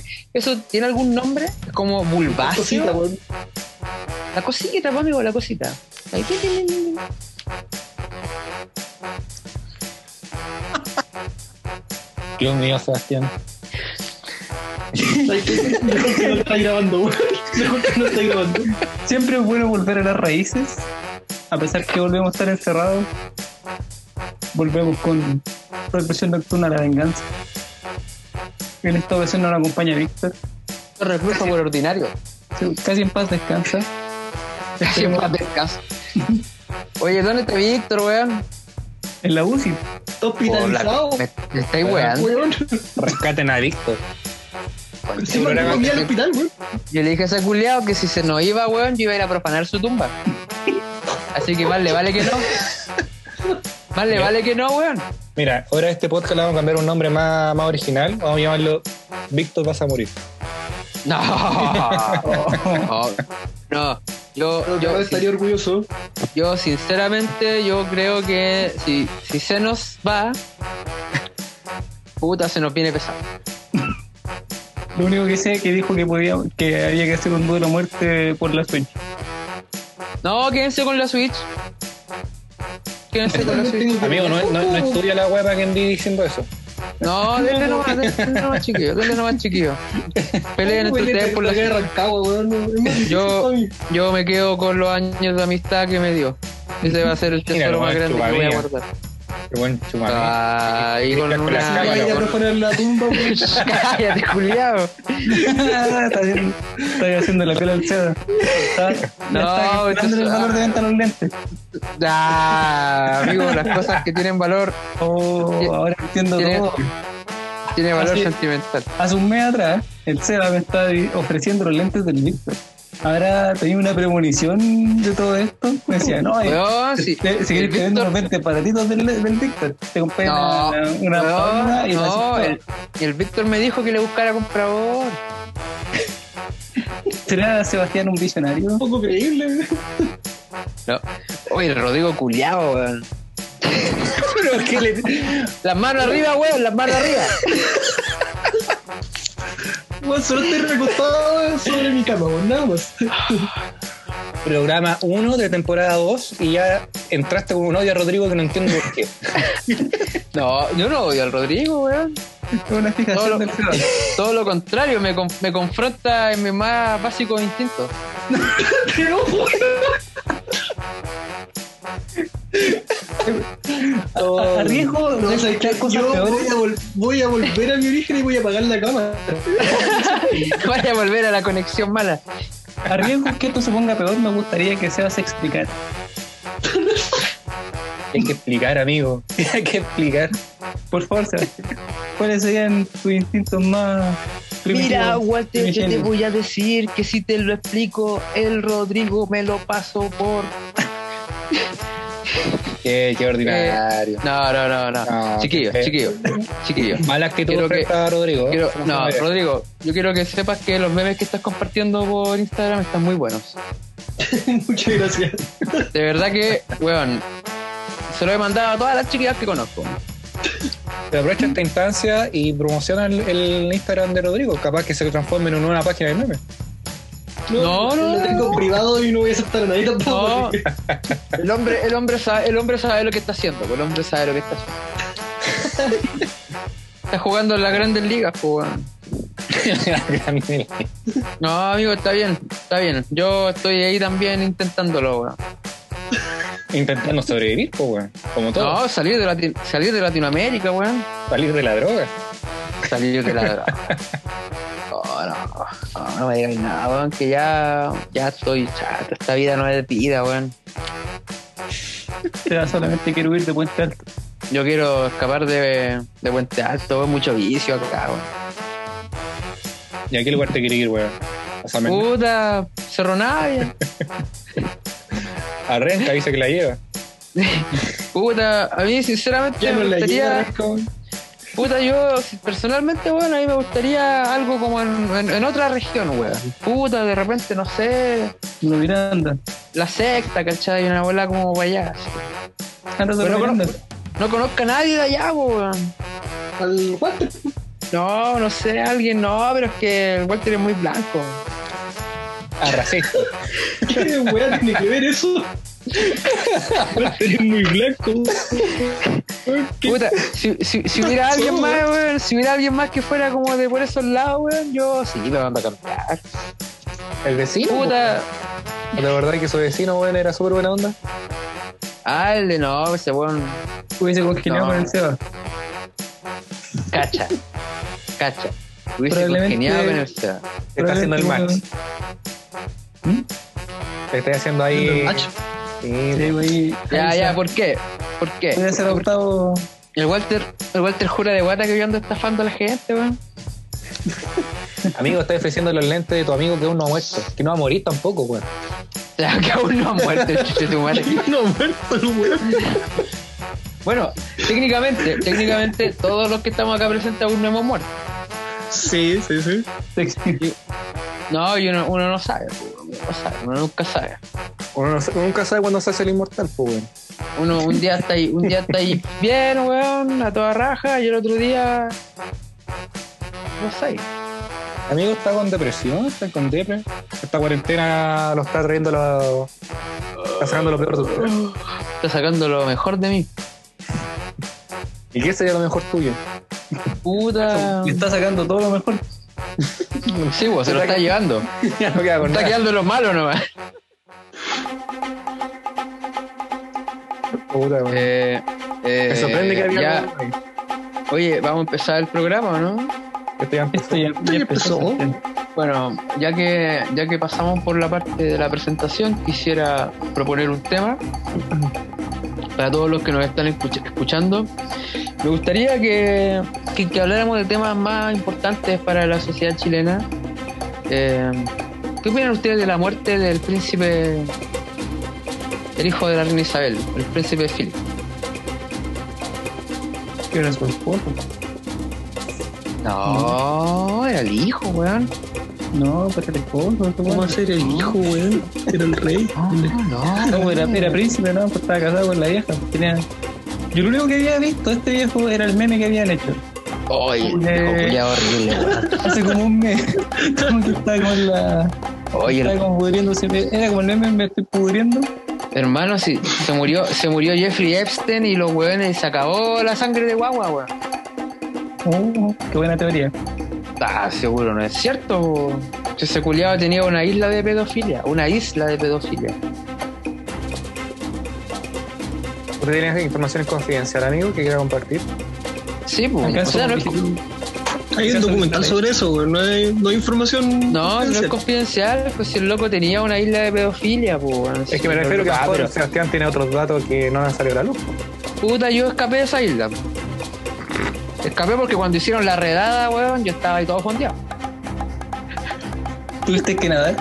que eso tiene algún nombre? Como weón. La cosita, pues, amigo, la cosita. Ahí. Dios mío, Sebastián. Mejor que no está grabando, weón. Mejor que no está grabando. Siempre es bueno volver a las raíces, a pesar que volvemos a estar encerrados. Volvemos con Represión Nocturna a la Venganza. En esta ocasión nos acompaña Víctor. Recluso por ordinario. Casi en paz descansa. Casi en paz descanso. Oye, ¿dónde está Víctor, weón? En la UCI. Está hospitalizado. Me, me estáis weando. Weón. Rescaten a Víctor. Encima no al hospital, weón. Yo le dije a ese culiao que si se nos iba, weón, yo iba a ir a profanar su tumba. Así que más le vale que no. Más le vale que no, weón. Mira, ahora este podcast le vamos a cambiar un nombre más, más original. Vamos a llamarlo Víctor vas a morir. No. No. No. Yo, Pero yo, yo estaría orgulloso. yo sinceramente, yo creo que si, si se nos va, puta, se nos viene pesado. Lo único que sé es que dijo que podía, que había que hacer un duelo a muerte por la Switch. No, quédense con la Switch. Amigo, no, no, no es tuya la web para que andí diciendo eso. No, denle nomás, denle nomás chiquillo, denle nomás chiquillo. Peleen entre ustedes por la más Yo-. Yo me quedo con los años de amistad que me dio. Ese va a ser el tesoro más grande que voy a guardar. Buen chumame. Ah, y con una. Vaya a con- la tumba. Cállate, está, haciendo, está haciendo la pela al. Está, No, ya está esto calculando es- el valor de venta de los lentes. Ah, amigo, las cosas que tienen valor, Oh, ahora entiendo Tiene- todo. tiene valor Así- sentimental. Hace un mes atrás, el SEBA me estaba ofreciendo los lentes del Víctor. Ahora tenía una premonición de todo esto. Me decía, no, eh, Weón, si, sí. te- si quieres te vendo Víctor- unos 20 aparatitos del, del Víctor, te compré No, una, una paula y no, el, el Víctor me dijo que le buscara comprador. ¿Será Sebastián un visionario? Un poco creíble. No. Oye, el Rodrigo culiao, weón. Las manos arriba, weón, las manos arriba. Weón, solo estoy recostado sobre mi cama, weón, nada más. Programa 1 de temporada 2 y ya entraste con un odio a Rodrigo que no entiendo por qué. No, yo no odio al Rodrigo, weón. Una fijación lo- del. Todo lo contrario, me, me confronta en mis más básicos instintos. Pero, weón. A, a riesgo No, de ¿sabes qué? escuchar cosas Yo voy a, vol- voy a volver a mi origen y voy a apagar la cama. Vaya a volver a la conexión mala. A riesgo que esto se ponga peor, me gustaría que Sebas explicar. Hay que explicar, amigo. Hay que explicar. Por favor, Sebastián. ¿Cuáles serían tus instintos más Mira? Walter, yo te voy a decir que si te lo explico, el Rodrigo me lo paso por. Qué, qué ordinario. No, no, no, no. No, chiquillo, qué chiquillo, chiquillo. Mala actitud Quiero que- a Rodrigo. Quiero- no. Rodrigo, yo quiero que sepas que los memes que estás compartiendo por Instagram están muy buenos. Muchas gracias. De verdad que, weón, se lo he mandado a todas las chiquillas que conozco. Te aprovecha esta instancia y promociona el, el Instagram de Rodrigo. Capaz que se transforme en una página de memes. No, no, Lo tengo privado y no voy a aceptar a nadie tampoco. No, el hombre, el hombre sabe, el hombre sabe lo que está haciendo, pues, el hombre sabe lo que está haciendo. Está jugando en las grandes ligas, pues, weón. No, amigo, está bien, está bien. Yo estoy ahí también intentándolo, weón. Intentando sobrevivir, pues, weón. Como todo. No, salir de, Lati- salir de Latinoamérica, weón. Salir de la droga. Salir de la droga. Oh, no, me digas nada, weón, que ya, ya estoy chato. Esta vida no es vida, weón. Sebas solamente quiere huir de Puente Alto. Yo quiero escapar de, de Puente Alto, weón, mucho vicio acá, weón. ¿Y a qué lugar te quiere ir, weón? A San Mendez. Puta, Cerro Navia. A Renca dice que la lleva. Puta, a mí sinceramente Ya no me la lleva. Puta, yo si- personalmente, bueno, a mí me gustaría algo como en, en- en otra región, weón. Puta, de repente, no sé, No Miranda. la secta, ¿cachai? Una bola como para allá. No conozco a nadie de allá, weón. Al Walter. No, no sé, alguien no, pero es que el Walter es muy blanco. Racista. ¿Qué weá tiene que ver eso? Eres muy blanco. Puta, si, si, si hubiera alguien más, weón? si hubiera alguien más que fuera como de por esos lados, weón, yo sí me mando a cambiar. El vecino. Puta. ¿De verdad que su vecino, weón, era súper buena onda? Ah, el de no, ese weón, Hubiese congeniado No. con el Seba. cacha. Cacha. Hubiese congeniado con el Seba. Está haciendo el match. ¿Mm? Te está haciendo ahí. Sí, Sí, güey. Ya, ya, ¿por qué? ¿Por qué? Voy a ser adoptado. El Walter, el Walter jura de guata que yo ando estafando a la gente, weón. Amigo, estás ofreciendo los lentes de tu amigo que aún no ha muerto. Que no va a morir tampoco, weón. Sea, que aún no ha muerto el chuche tu madre. No, muerto el weón. Bueno, técnicamente, técnicamente, todos los que estamos acá presentes aún no hemos muerto. Sí, sí, sí. No, y uno, uno no sabe, uno no sabe, uno nunca sabe. Uno, no uno nunca sabe cuándo se hace el inmortal, pues, weón. Uno un día está ahí, un día está ahí bien, weón, a toda raja, y el otro día. No sé. Amigo está con depresión, está con depre. Esta cuarentena lo está trayendo lo. Está sacando lo peor de usted. Está sacando lo mejor de mí. ¿Y qué sería lo mejor tuyo? Puta. Está sacando todo lo mejor. Sí, pues, se lo está llevando. ya no queda con Está nada. quedando lo malo nomás. Puta. Eh, eh, Me sorprende que había ya-. Oye, vamos a empezar el programa, ¿o ¿no? Esto ya empezó. Esto ya, ya ya empezó. empezó. Bueno, ya que, ya que pasamos por la parte de la presentación, quisiera proponer un tema para todos los que nos están escuch- escuchando. Me gustaría que, que- que habláramos de temas más importantes para la sociedad chilena. Eh, ¿Qué opinan ustedes de la muerte del príncipe, el hijo de la reina Isabel, el príncipe Philip? Que era su esposo. No, era el hijo, weón. No, pero el esposo. ¿Cómo va a ser el hijo, weón? Era el rey. No, No, era, era príncipe, ¿no? Pues estaba casado con la vieja. Tenía... Yo lo único que había visto de este viejo era el meme que habían hecho. Oye, Eh. horrible. Hace como un mes. Como que estaba con la. Oye, Estaba como pudriéndose. Era como el meme, me estoy pudriendo. Hermano, sí, se murió, se murió Jeffrey Epstein y los weones se acabó la sangre de guagua, weón. Oh, qué buena teoría. Ah, seguro no es cierto. Ese culiado tenía una isla de pedofilia, una isla de pedofilia. ¿Usted tiene información confidencial, amigo, que quiera compartir? Sí, pues. O ¿Acaso sea, no es, Hay un documental sobre eso, weón. No hay, no hay información. no, no es confidencial. pues si el loco tenía una isla de pedofilia, pues. Es que me refiero que a Ah, pero, Sebastián tiene otros datos que no han salido a la luz. Puta, yo escapé de esa isla. Escapé porque cuando hicieron la redada, weón, yo estaba ahí todo fondeado. ¿Tuviste que nadar?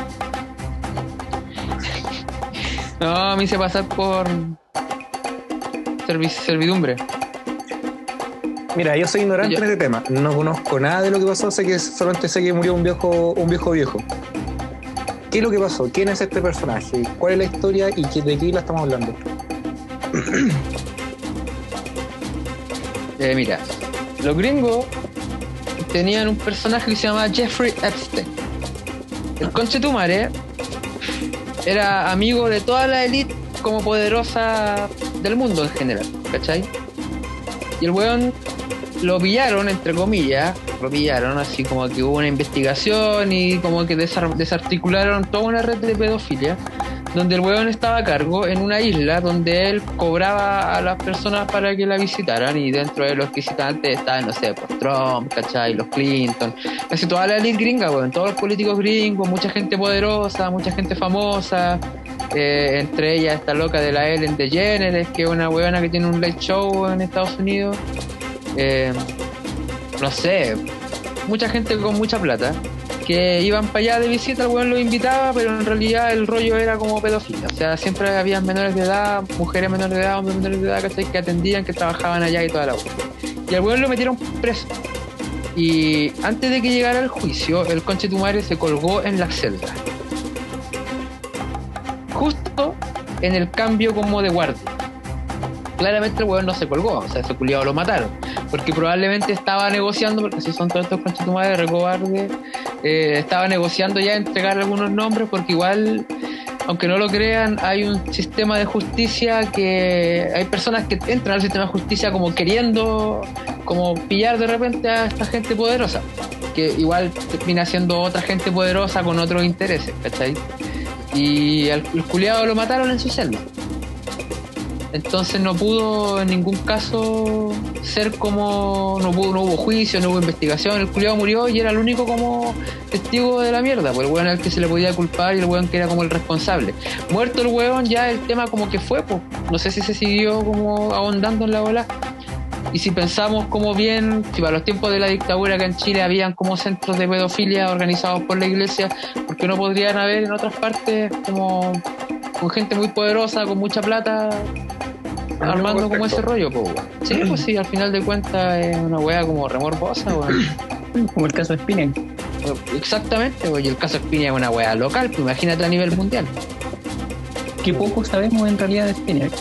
No, me hice pasar por servi- servidumbre. Mira, yo soy ignorante en este tema. No conozco nada de lo que pasó, sé que solamente sé que murió un viejo, un viejo viejo. ¿Qué es lo que pasó? ¿Quién es este personaje? ¿Cuál es la historia y de qué la estamos hablando? Eh, mira, los gringos tenían un personaje que se llamaba Jeffrey Epstein. El conchetumare era amigo de toda la élite como poderosa del mundo en general, ¿cachai? Y el weón lo pillaron, entre comillas, lo pillaron, así como que hubo una investigación y como que desar- desarticularon toda una red de pedofilia donde el weón estaba a cargo en una isla donde él cobraba a las personas para que la visitaran y dentro de los visitantes estaban, no sé, pues Trump, ¿cachai? Los Clinton, casi toda la elite gringa, weón, todos los políticos gringos, mucha gente poderosa, mucha gente famosa, eh, entre ellas esta loca de la Ellen DeGeneres, que es una weona que tiene un late show en Estados Unidos, eh, no sé, mucha gente con mucha plata que iban para allá de visita, el weón los invitaba, pero en realidad el rollo era como pedofilia. O sea, siempre había menores de edad, mujeres menores de edad, hombres menores de edad. Que atendían, que trabajaban allá y toda la weón. Y al weón lo metieron preso. Y antes de que llegara el juicio, el conche tu madre se colgó en la celda. En el cambio como de guardia. Claramente el weón no se colgó, o sea, ese culiado lo mataron. porque probablemente estaba negociando, porque si son todos estos conchetumadres recobardes, eh, estaba negociando ya entregar algunos nombres, porque igual, aunque no lo crean, hay un sistema de justicia que hay personas que entran al sistema de justicia como queriendo, como pillar de repente a esta gente poderosa, que igual termina siendo otra gente poderosa con otros intereses, ¿cachai? Y al el culiado lo mataron en su celda. Entonces no pudo en ningún caso ser como. No, pudo, no hubo juicio, no hubo investigación. El culiado murió y era el único como testigo de la mierda. Pues el weón al que se le podía culpar y el weón que era como el responsable. Muerto el weón, ya el tema como que fue, pues. No sé si se siguió como ahondando en la ola. Y si pensamos como bien, si para los tiempos de la dictadura que en Chile habían como centros de pedofilia organizados por la iglesia, porque no podrían haber en otras partes como con gente muy poderosa, con mucha plata, armando como ese rollo, weón. Sí, pues sí, al final de cuentas es una wea como remorbosa, weón. Como el caso de Spinning. Exactamente, y el caso Espina es una wea local, pues imagínate a nivel mundial. Que poco sabemos en realidad de Spinning.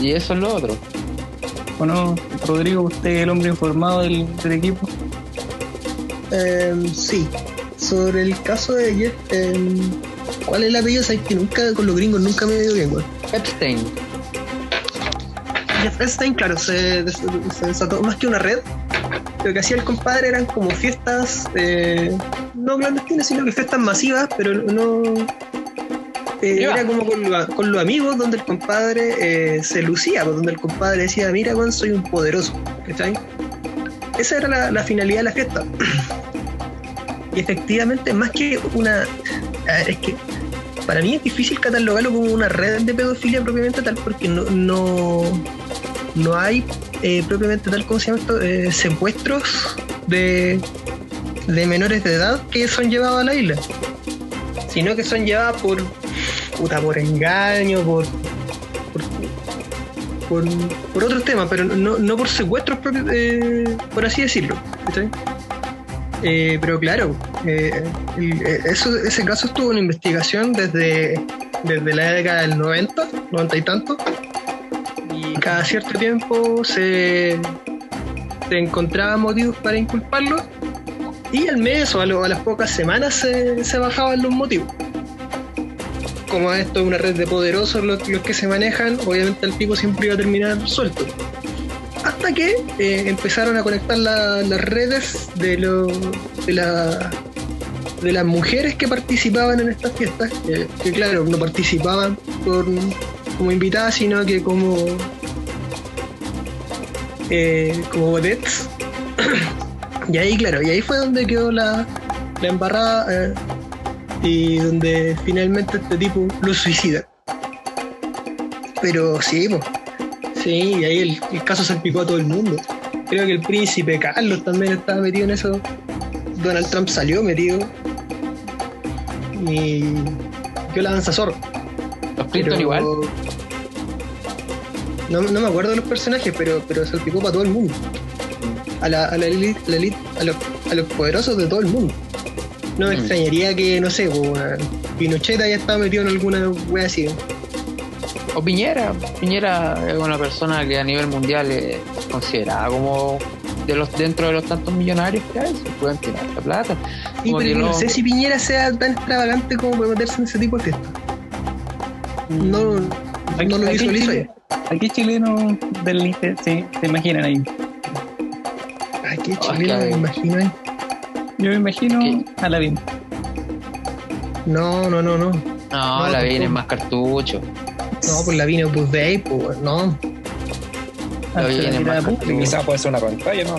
Y eso es lo otro. ¿O no, Rodrigo, usted es el hombre informado del, del equipo? Em, sí, sobre el caso de Jeff, em, ¿cuál es el apellido? Sabes que nunca, con los gringos nunca me dio bien, güey. Epstein. Jeff Epstein, claro, se, des- se desató más que una red. Lo que hacía el compadre eran como fiestas, eh, no clandestinas, sino que fiestas masivas, pero no. Eh, era como con, lo- con los amigos, donde el compadre eh, se lucía, pues, donde el compadre decía: Mira, Juan, soy un poderoso. ¿Cachai? Esa era la, la finalidad de la fiesta. Y efectivamente, más que una. a ver, es que para mí es difícil catalogarlo como una red de pedofilia propiamente tal, porque no, no, no hay eh, propiamente tal, como se llama esto? Eh, secuestros de, de menores de edad que son llevados a la isla, sino que son llevados por, puta, por engaño, por, por, por, por otros temas, pero no, no por secuestros, propios, eh, por así decirlo. Eh, pero claro, eh, ese caso estuvo en investigación desde, desde la década del 90, 90 y tanto, y cada cierto tiempo se, se encontraban motivos para inculparlo, y al mes o a, lo- a las pocas semanas se, se bajaban los motivos. Como esto es una red de poderosos los, que se manejan, obviamente el tipo siempre iba a terminar suelto hasta que eh, empezaron a conectar la- las redes de, lo- de, la- de las mujeres que participaban en estas fiestas, que, claro, no participaban como invitadas, sino que como, eh, como vedettes. y ahí, claro, y ahí fue donde quedó la, la embarrada eh, y donde finalmente este tipo lo suicida. Pero sí, pues. Sí, y ahí el, el caso salpicó a todo el mundo. Creo que el príncipe Carlos también estaba metido en eso. Donald Trump salió metido. Y yo la danza zorro. Los Clinton igual. No, no me acuerdo de los personajes, pero, pero salpicó para todo el mundo. A la, a la elite, a, la elite, a, los, a los poderosos de todo el mundo. No me Mm. extrañaría que, no sé, pues, Pinochet haya estado metido en alguna wea así. O Piñera. Piñera es una persona que a nivel mundial es considerada como de los dentro de los tantos millonarios que hay, se pueden tirar la plata. Sí, pero no no- sé si Piñera sea tan extravagante como para meterse en ese tipo de fiestas. No, Aquí- no lo aquí visualizo Chile-. Aquí chilenos del sí, se imaginan ahí. Ay, qué Ah, chileno, que- me imagino ahí. Yo me imagino ¿Qué? a la BIM. No, no, no, no. No, No, la viene tampoco. más cartucho. No, pues la vine Opus Dei, pues, no. La Ante viene la mirada más pública. Quizás puede ser una pantalla, ¿no?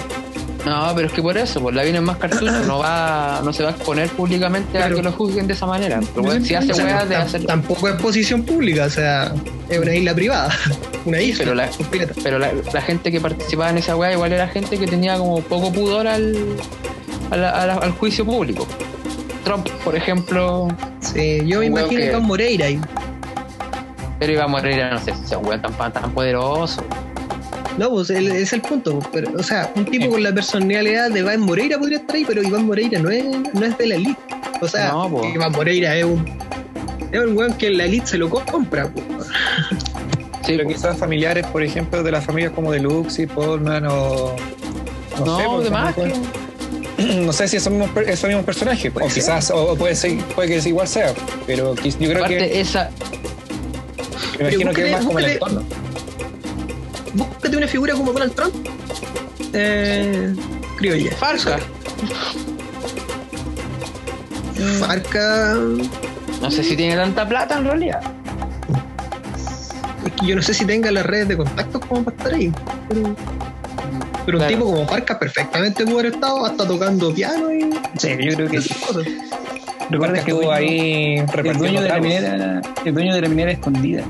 No, pero es que por eso, pues la viene más cartucho, no va, no se va a exponer públicamente a que lo juzguen de esa manera. Pero bueno, si hace weas de hacer. Tampoco es posición pública, o sea, es una isla privada. Una isla. pero la- con pirata. Pero la, la gente que participaba en esa wea igual era gente que tenía como poco pudor al, a la- a la- al juicio público. Trump, por ejemplo, Sí, yo me imagino que- con Moreira ahí. pero iba a morir, no sé si sea un weón tan, tan poderoso. No, pues el- ese es el punto. pues, Pero, o sea, un tipo con la personalidad de Iván Moreira podría estar ahí, pero Iván Moreira no es, no es de la elite. O sea, No, po. Iván Moreira es un. Es un weón que la elite se lo co- compra. po. Sí, Pero po. quizás familiares, por ejemplo, de las familias como de Luxy, Polman o. No, sé, por de más No sé si esos mismos, per- esos mismos personajes. Puede o ser. quizás, o puede, ser, puede que igual sea. Pero yo creo Aparte, que. esa, Me imagino que es más como el entorno. Búscate una figura como Donald Trump. Eh, criolla. Farca. Farca. No sé si tiene tanta plata en realidad. Es que yo no sé si tenga las redes de contactos como para estar ahí. Pero, pero un tipo como Farca perfectamente pudo haber estado hasta tocando piano y Sí, yo creo que cosas. recuerda que estuvo dueño- ahí el dueño de la minera, el dueño de la minera escondida.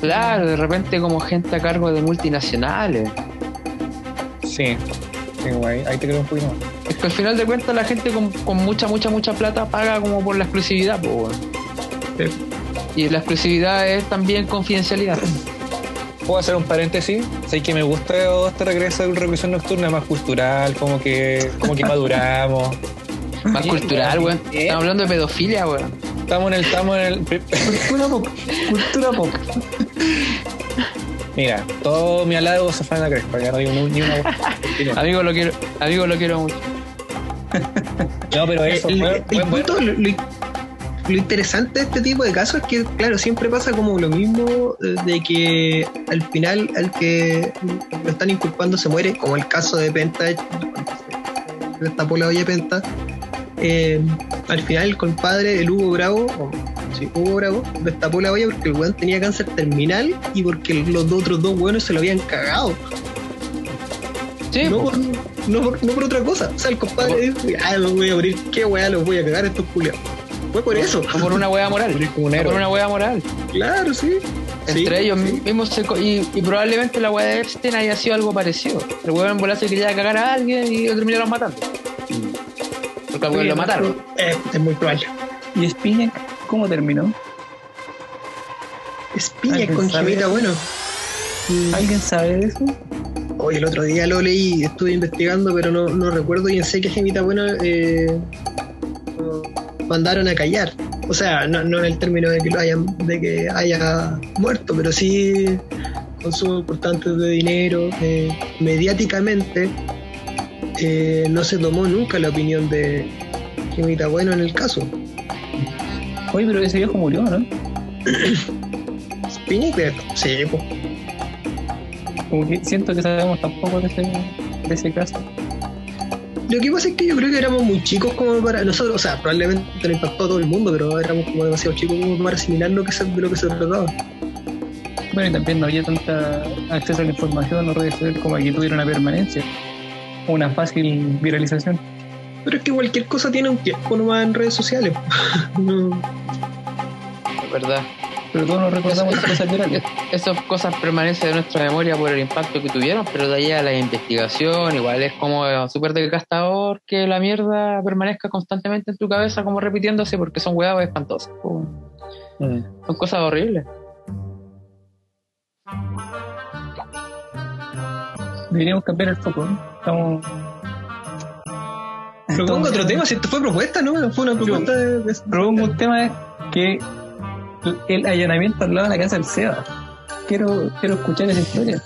Claro, de repente como gente a cargo de multinacionales. Sí. Sí, guay. Ahí te creo un poquito más. Es que al final de cuentas la gente con, con mucha, mucha, mucha plata paga como por la exclusividad, pues. Sí. Y la exclusividad es también confidencialidad. ¿Puedo hacer un paréntesis? Sé que me gusta este regreso de una revolución nocturna más cultural, como que, como que maduramos. Más cultural, weón. ¿Eh? Estamos hablando de pedofilia, weón. Estamos en el, estamos en el. Cultura pop. Cultura pop. Mira, todo mi halago se fue en la crespa, ya no digo ni una. Amigo, lo quiero, amigo, lo quiero mucho. No, pero eso el, fue, el fue bueno. punto, lo, lo- lo interesante de este tipo de casos es que, claro, siempre pasa como lo mismo eh, de que al final al que lo están inculpando se muere, como el caso de Penta, eh, destapó la olla de Penta. eh, al final el compadre, el Hugo Bravo, o, sí, Hugo Bravo, destapó la olla porque el weón tenía cáncer terminal y porque los otros dos weones se lo habían cagado. Sí, no, po. por, no, por, no por otra cosa. O sea, el compadre dijo, ah, los voy a morir, qué weá los voy a cagar estos culiados. Fue por eso. o por una wea moral. un por una wea moral. Claro, sí. Entre Sí, ellos sí. mismos se co- y, y probablemente la wea de Epstein haya sido algo parecido. El weón en bola se quería cagar a alguien y lo terminaron matando. Porque al lo mataron. Eh, es muy probable. ¿Y Spinac cómo terminó? ¿Alguien con? Gemita, bueno. ¿Alguien sabe de eso? Hoy el otro día lo leí, estuve investigando, pero no, no recuerdo bien. Sé que Gemita, bueno, eh, mandaron a callar. O sea, no, no en el término de que lo hayan, de que haya muerto, pero sí consumo importante de dinero. eh, mediáticamente eh, no se tomó nunca la opinión de Gemita Bueno en el caso. Oye, pero ese viejo murió, ¿no? Spinning, sí, pues. Como que siento que sabemos tan poco de ese, de ese caso. Lo que pasa es que yo creo que éramos muy chicos como para nosotros, o sea, probablemente le impactó a todo el mundo, pero éramos como demasiado chicos como para asimilar lo que se, de lo que se trataba. Bueno, y también no había tanta acceso a la información en las redes sociales como que tuviera una permanencia. Una fácil viralización. Pero es que cualquier cosa tiene un tiempo nomás en redes sociales. no, Es verdad. Pero todos nos recordamos las cosas virales. Esas cosas permanecen en nuestra memoria por el impacto que tuvieron, pero de ahí a la investigación, igual es como eh, súper desgastador que la mierda permanezca constantemente en tu cabeza, como repitiéndose, porque son huevas espantosas. Mm. Son cosas horribles. Deberíamos cambiar el foco. ¿no? Estamos. propongo otro tema, si esto fue propuesta, ¿no? Fue una propuesta de, de- Propongo un tema que el allanamiento al lado de la casa del Seba. Quiero, quiero escuchar esa historia.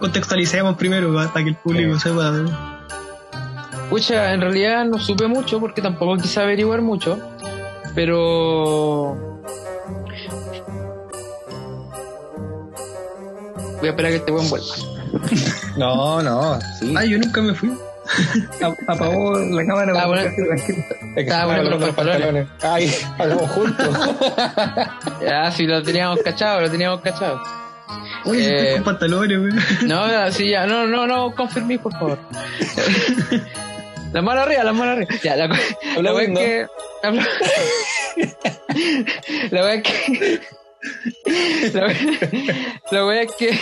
contextualicemos primero para que el público sepa. Pucha, en realidad no supe mucho porque tampoco quise averiguar mucho, pero... Voy a esperar a que este buen vuelva. No, no, sí. Ah, yo nunca me fui. Apagó la cámara. Bueno. Estaba bueno con los pantalones. Ay, hagamos juntos. Ya, si lo teníamos cachado, lo teníamos cachado. Oye, Eh, estoy con pantalones, güey. No, sí, ya, no, no, no, confirmí, por favor. La mano arriba, la mano arriba. Ya, la, la wea es que. La wea es que. La wea es que.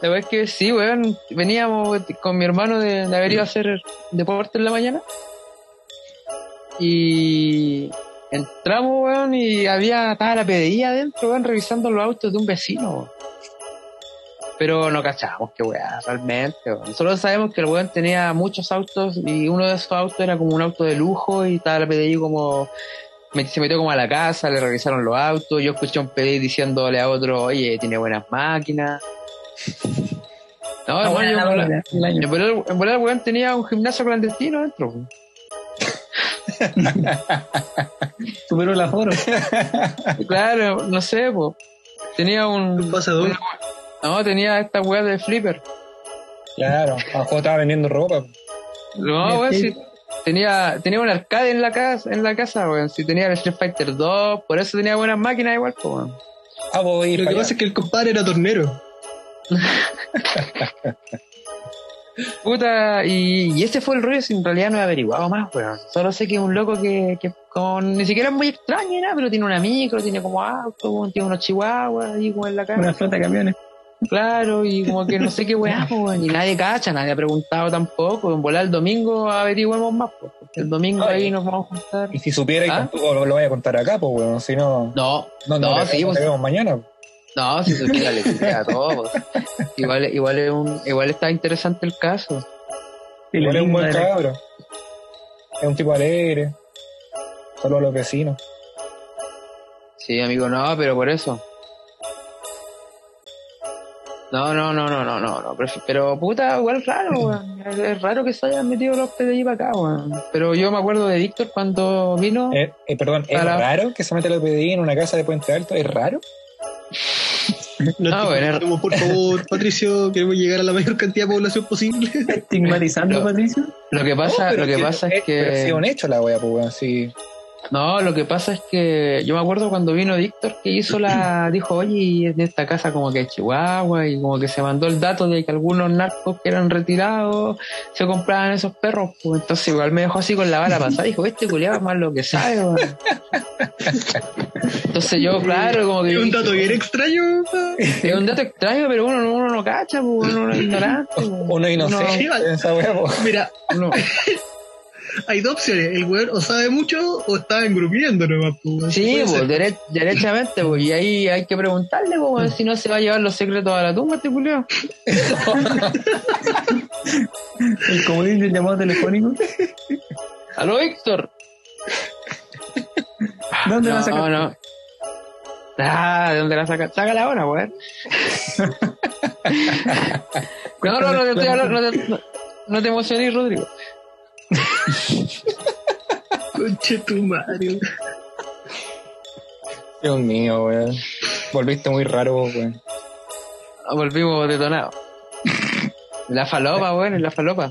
La wea es que sí, weón. Veníamos con mi hermano de, de haber ido a hacer deporte en la mañana. Y. Entramos, weón, y había. Estaba la PDI adentro, weón, revisando los autos de un vecino, weón. Pero no cachamos qué weá, realmente. weón. Solo sabemos que el weón tenía muchos autos y uno de esos autos era como un auto de lujo y estaba la PDI como se metió como a la casa, le revisaron los autos, yo escuché a un PD diciéndole a otro, oye, tiene buenas máquinas. No, Ah, en volar- buena, el año. en volar- en volar el weón tenía un gimnasio clandestino dentro. po. Superó el aforo. Claro, no sé, pues. Tenía un. Pasador. una- no, tenía esta weá de flipper. Claro, a lo mejor estaba vendiendo ropa. No, weón, Sí. Tenía, tenía un arcade en la casa, en la casa, weón. Sí, tenía el Street Fighter 2, por eso tenía buenas máquinas igual, pues, weón. Ah, voy ir Lo que pasa es que el compadre era tornero. Puta, y, y ese fue el rollo, si en realidad no he averiguado más, weón. Solo sé que es un loco que, que con, ni siquiera es muy extraño nada, pero tiene una micro, tiene como auto, tiene unos chihuahuas ahí como en la casa. Una flota de camiones. Claro, y como que no sé qué weá, weón, y nadie cacha, nadie ha preguntado tampoco. En volar el domingo averigüemos más, pues. El domingo Ay. ahí nos vamos a juntar. Y si supiera, y ¿Ah? tampoco lo, lo voy a contar acá, pues, weón. Si no, No, no, no, no, sí, pues, mañana. No, si supiera le queda todo. pues. Igual, igual es un, igual está interesante el caso. Y Igual es un buen cabro. Es un tipo alegre. Solo a los vecinos. Sí, amigo, no, pero por eso. No, no, no, no, no, no, no. Pero, pero puta, igual raro, weón. Es, es raro que se hayan metido los PDI para acá, weón. Pero yo me acuerdo de Víctor cuando vino. Eh, eh, perdón, ¿es Para- raro que se mete el PDI en una casa de Puente Alto? ¿Es raro? No Ah, bueno. por favor, Patricio, queremos llegar a la mayor cantidad de población posible. Estigmatizando, No. Patricio. Lo que pasa, No, pero lo que pasa es Pero sí, que. un hecho la wea, pues, weón. No, lo que pasa es que yo me acuerdo cuando vino Víctor que hizo la. Dijo, oye, en esta casa como que es Chihuahua y como que se mandó el dato de que algunos narcos que eran retirados se compraban esos perros. Pues entonces igual me dejó así con la bala pasada. Dijo, este culiado es más lo que sabe. Entonces yo, claro, como que. Es un dije, dato bien extraño. Es un dato extraño, pero uno, no- uno no cacha, pues, uno no es ignorante. pues. Uno inocente Uno- en esa pues. Mira, Uno- hay dos opciones. El weón o sabe mucho o está engrupiendo nomás. pues. Sí, pues, dere- derechamente, pues, y ahí hay que preguntarle, pues, weón, si no se va a llevar los secretos a la tumba este culiao. El comodín del llamado telefónico. ¡Aló, Víctor! ¿Dónde no, la sacas? no. Ah, ¿de dónde la saca? Sácala ahora, weón. no, no, no te estoy hablando, no te, no, no te emociones, Rodrigo. Conche tu madre. Dios mío, weón. Volviste muy raro, weón. Ah, Volvimos detonados. La falopa, weón, la falopa.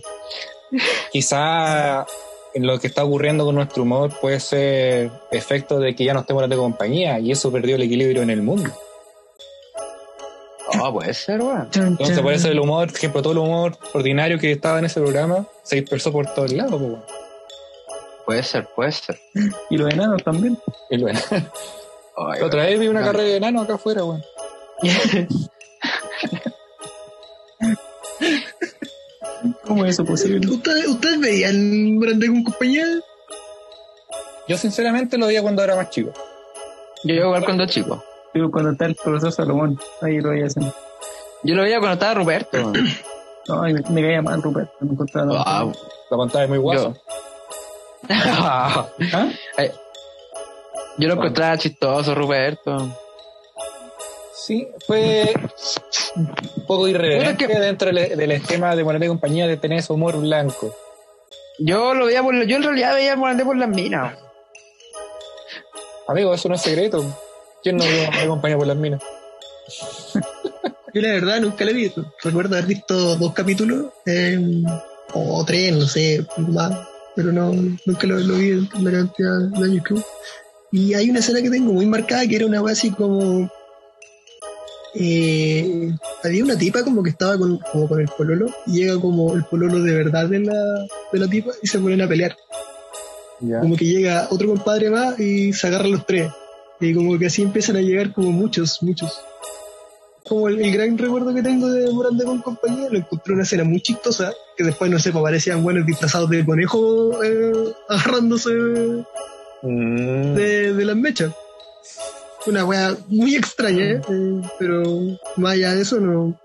Quizá en lo que está ocurriendo con nuestro humor puede ser efecto de que ya no estemos de compañía y eso perdió el equilibrio en el mundo. Oh, puede ser, weón. Entonces, por eso el humor, por ejemplo, todo el humor ordinario que estaba en ese programa se dispersó por todos lados, weón. Puede ser, puede ser. Y los enanos también. Y bueno, Ay, otra vez vi una Ah. carrera de enano acá afuera, weón. ¿Cómo es eso posible? ¿Ustedes, ¿Ustedes veían Grande con compañía? Yo sinceramente lo veía cuando era más chico. Yo iba igual cuando chico. Digo, cuando está el profesor Salomón, ahí lo voy haciendo. Yo lo veía cuando estaba Ruperto. No, ay, me, me caía mal Rupert, no me encontraba nada. Wow. La pantalla es muy guasa. ¿Ah? Yo lo encontraba chistoso, Ruperto. Sí, fue un poco irreverente que- dentro del, del esquema de Morales y compañía de tener ese humor blanco. Yo lo veía por, yo en realidad veía a Morandé por las minas. Amigo, eso no es secreto. ¿Quién no vio a compañía por las minas? Yo la verdad nunca la vi. Recuerdo haber visto dos capítulos, eh, o tres, no sé, más, pero no, nunca lo, lo vi en la cantidad de años que hubo. Y hay una escena que tengo muy marcada que era una wea así como. eh, había una tipa como que estaba con, como con el pololo y llega como el pololo de verdad de la, de la tipa y se ponen a pelear. Como que llega otro compadre más y se agarran los tres. Y como que así empiezan a llegar como muchos, muchos. Como el, el gran recuerdo que tengo de Morandé con compañía, lo encontré una escena muy chistosa, que después, no sé, pues, parecían buenos disfrazados de conejo eh, agarrándose Mm. de, de las mechas. Una wea muy extraña, ¿eh? Eh, pero más allá de eso no...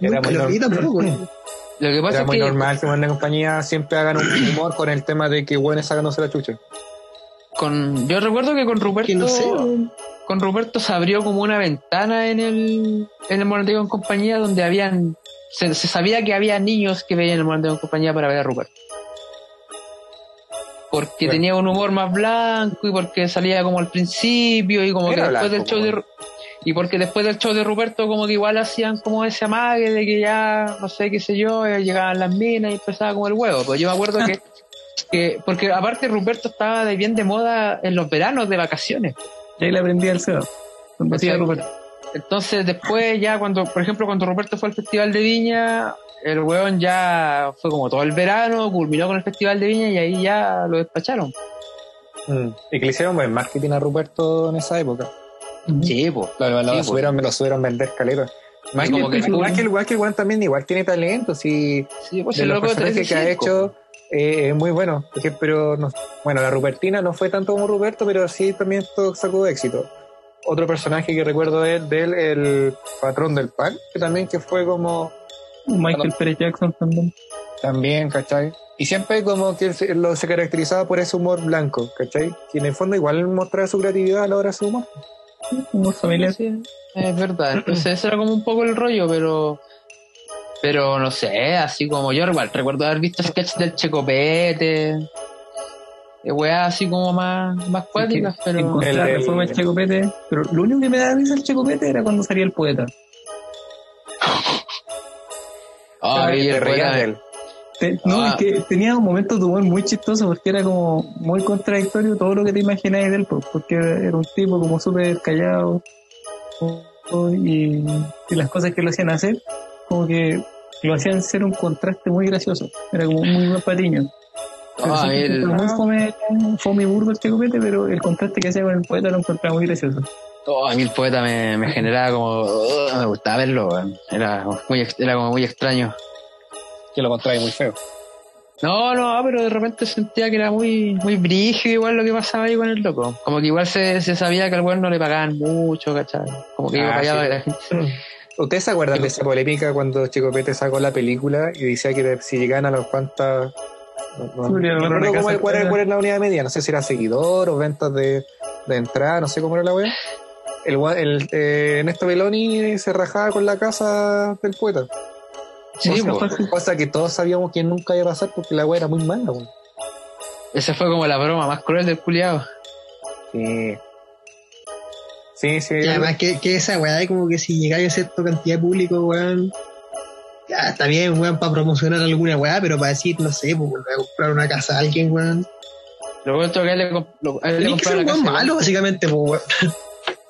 Era muy lo tampoco. Lo que pasa Era es muy que normal que compañía siempre hagan un humor con el tema de que bueno sacándose la chucha. Con, yo recuerdo que con Ruperto, Que no sé, weón. con Ruperto se abrió como una ventana en el, en el Morandego en compañía donde habían, se, se sabía que había niños que veían el Morandego en compañía para ver a Ruperto. Porque Bueno. tenía un humor más blanco y porque salía como al principio y como que después blanco, del show de, y porque después del show de Ruperto como que igual hacían como ese amague de que ya, no sé qué sé yo, eh, llegaban las minas y empezaba como el huevo. Pues yo me acuerdo que, que, porque aparte Ruperto estaba de bien de moda en los veranos de vacaciones. Y ahí le aprendí al CEO. Entonces después ya cuando, por ejemplo, cuando Roberto fue al Festival de Viña, el weón ya fue como todo el verano, culminó con el Festival de Viña y ahí ya lo despacharon. Mm. Y que le hicieron buen marketing a Ruperto en esa época. Sí, pues. Lo, lo, Sí, subieron, lo subieron a vender caleta. Más que, más el igual que el weón también igual tiene talento, sí. Sí, pues de el los personajes que ha 13 hecho eh, es muy bueno. Por ejemplo, pero no- bueno, la Rupertina no fue tanto como Ruperto, pero sí también esto sacó éxito. Otro personaje que recuerdo él, de él, el patrón del pan, que también que fue como Michael Pérez Jackson también. también, ¿cachai? Y siempre como que lo, se caracterizaba por ese humor blanco, ¿cachai? Y en el fondo igual mostraba su creatividad a la hora de su humor. Humor familiar. Sí, es verdad. Entonces ese era como un poco el rollo, pero pero no sé, así como yo igual recuerdo haber visto sketches del Checopete, de weas así como más, más cuáticas, pero El forma del Checopete. Pero lo único que me da risa el Checopete era cuando salía el poeta. Ay, Te el poeta-. Te- no, Ah. es que tenía un momento de humor muy chistoso porque era como muy contradictorio todo lo que te imagináis de él, porque era un tipo como súper callado y, y las cosas que lo hacían hacer, como que lo hacían ser un contraste muy gracioso. Era como muy buen patiño. Ah, siempre el- fue muy fome, fome y burdo el Checopete, pero el contraste que hacía con el poeta lo encontraba muy gracioso. Oh, a mí el poeta me, me generaba como. oh, me gustaba verlo. Era, muy, ex- era como muy extraño. Que lo contrae muy feo. No, no, pero de repente sentía que era muy muy brígido igual lo que pasaba ahí con el loco. Como que igual se, se sabía que al weón no le pagaban mucho, ¿cachai? Como que iba Ah, allá sí. la gente. ¿Ustedes se acuerdan de esa polémica cuando Chico Pete sacó la película y decía que de- si llegaban a los cuantas... No, no, Sí, no recuerdo cómo el- cuál, era, cuál era la unidad media, no sé si era seguidor o ventas de, de entrada, no sé cómo era la wea. El, el, eh, Ernesto Beloni se rajaba con la casa del poeta. Sí, Cosa. Cosa que todos sabíamos que nunca iba a pasar porque la wea era muy mala, weón. Esa fue como la broma más cruel del culiado. Sí. Sí, sí. Y además que, que esa weá de como que si llegáis a cierta cantidad de público, weón. Ya está bien, weón, para promocionar alguna weá, pero para decir, no sé, pues voy a comprar una casa a alguien, weón. Lo bueno es que él le, comp- lo- a él le Tienes que ser un weón malo, básicamente, pues,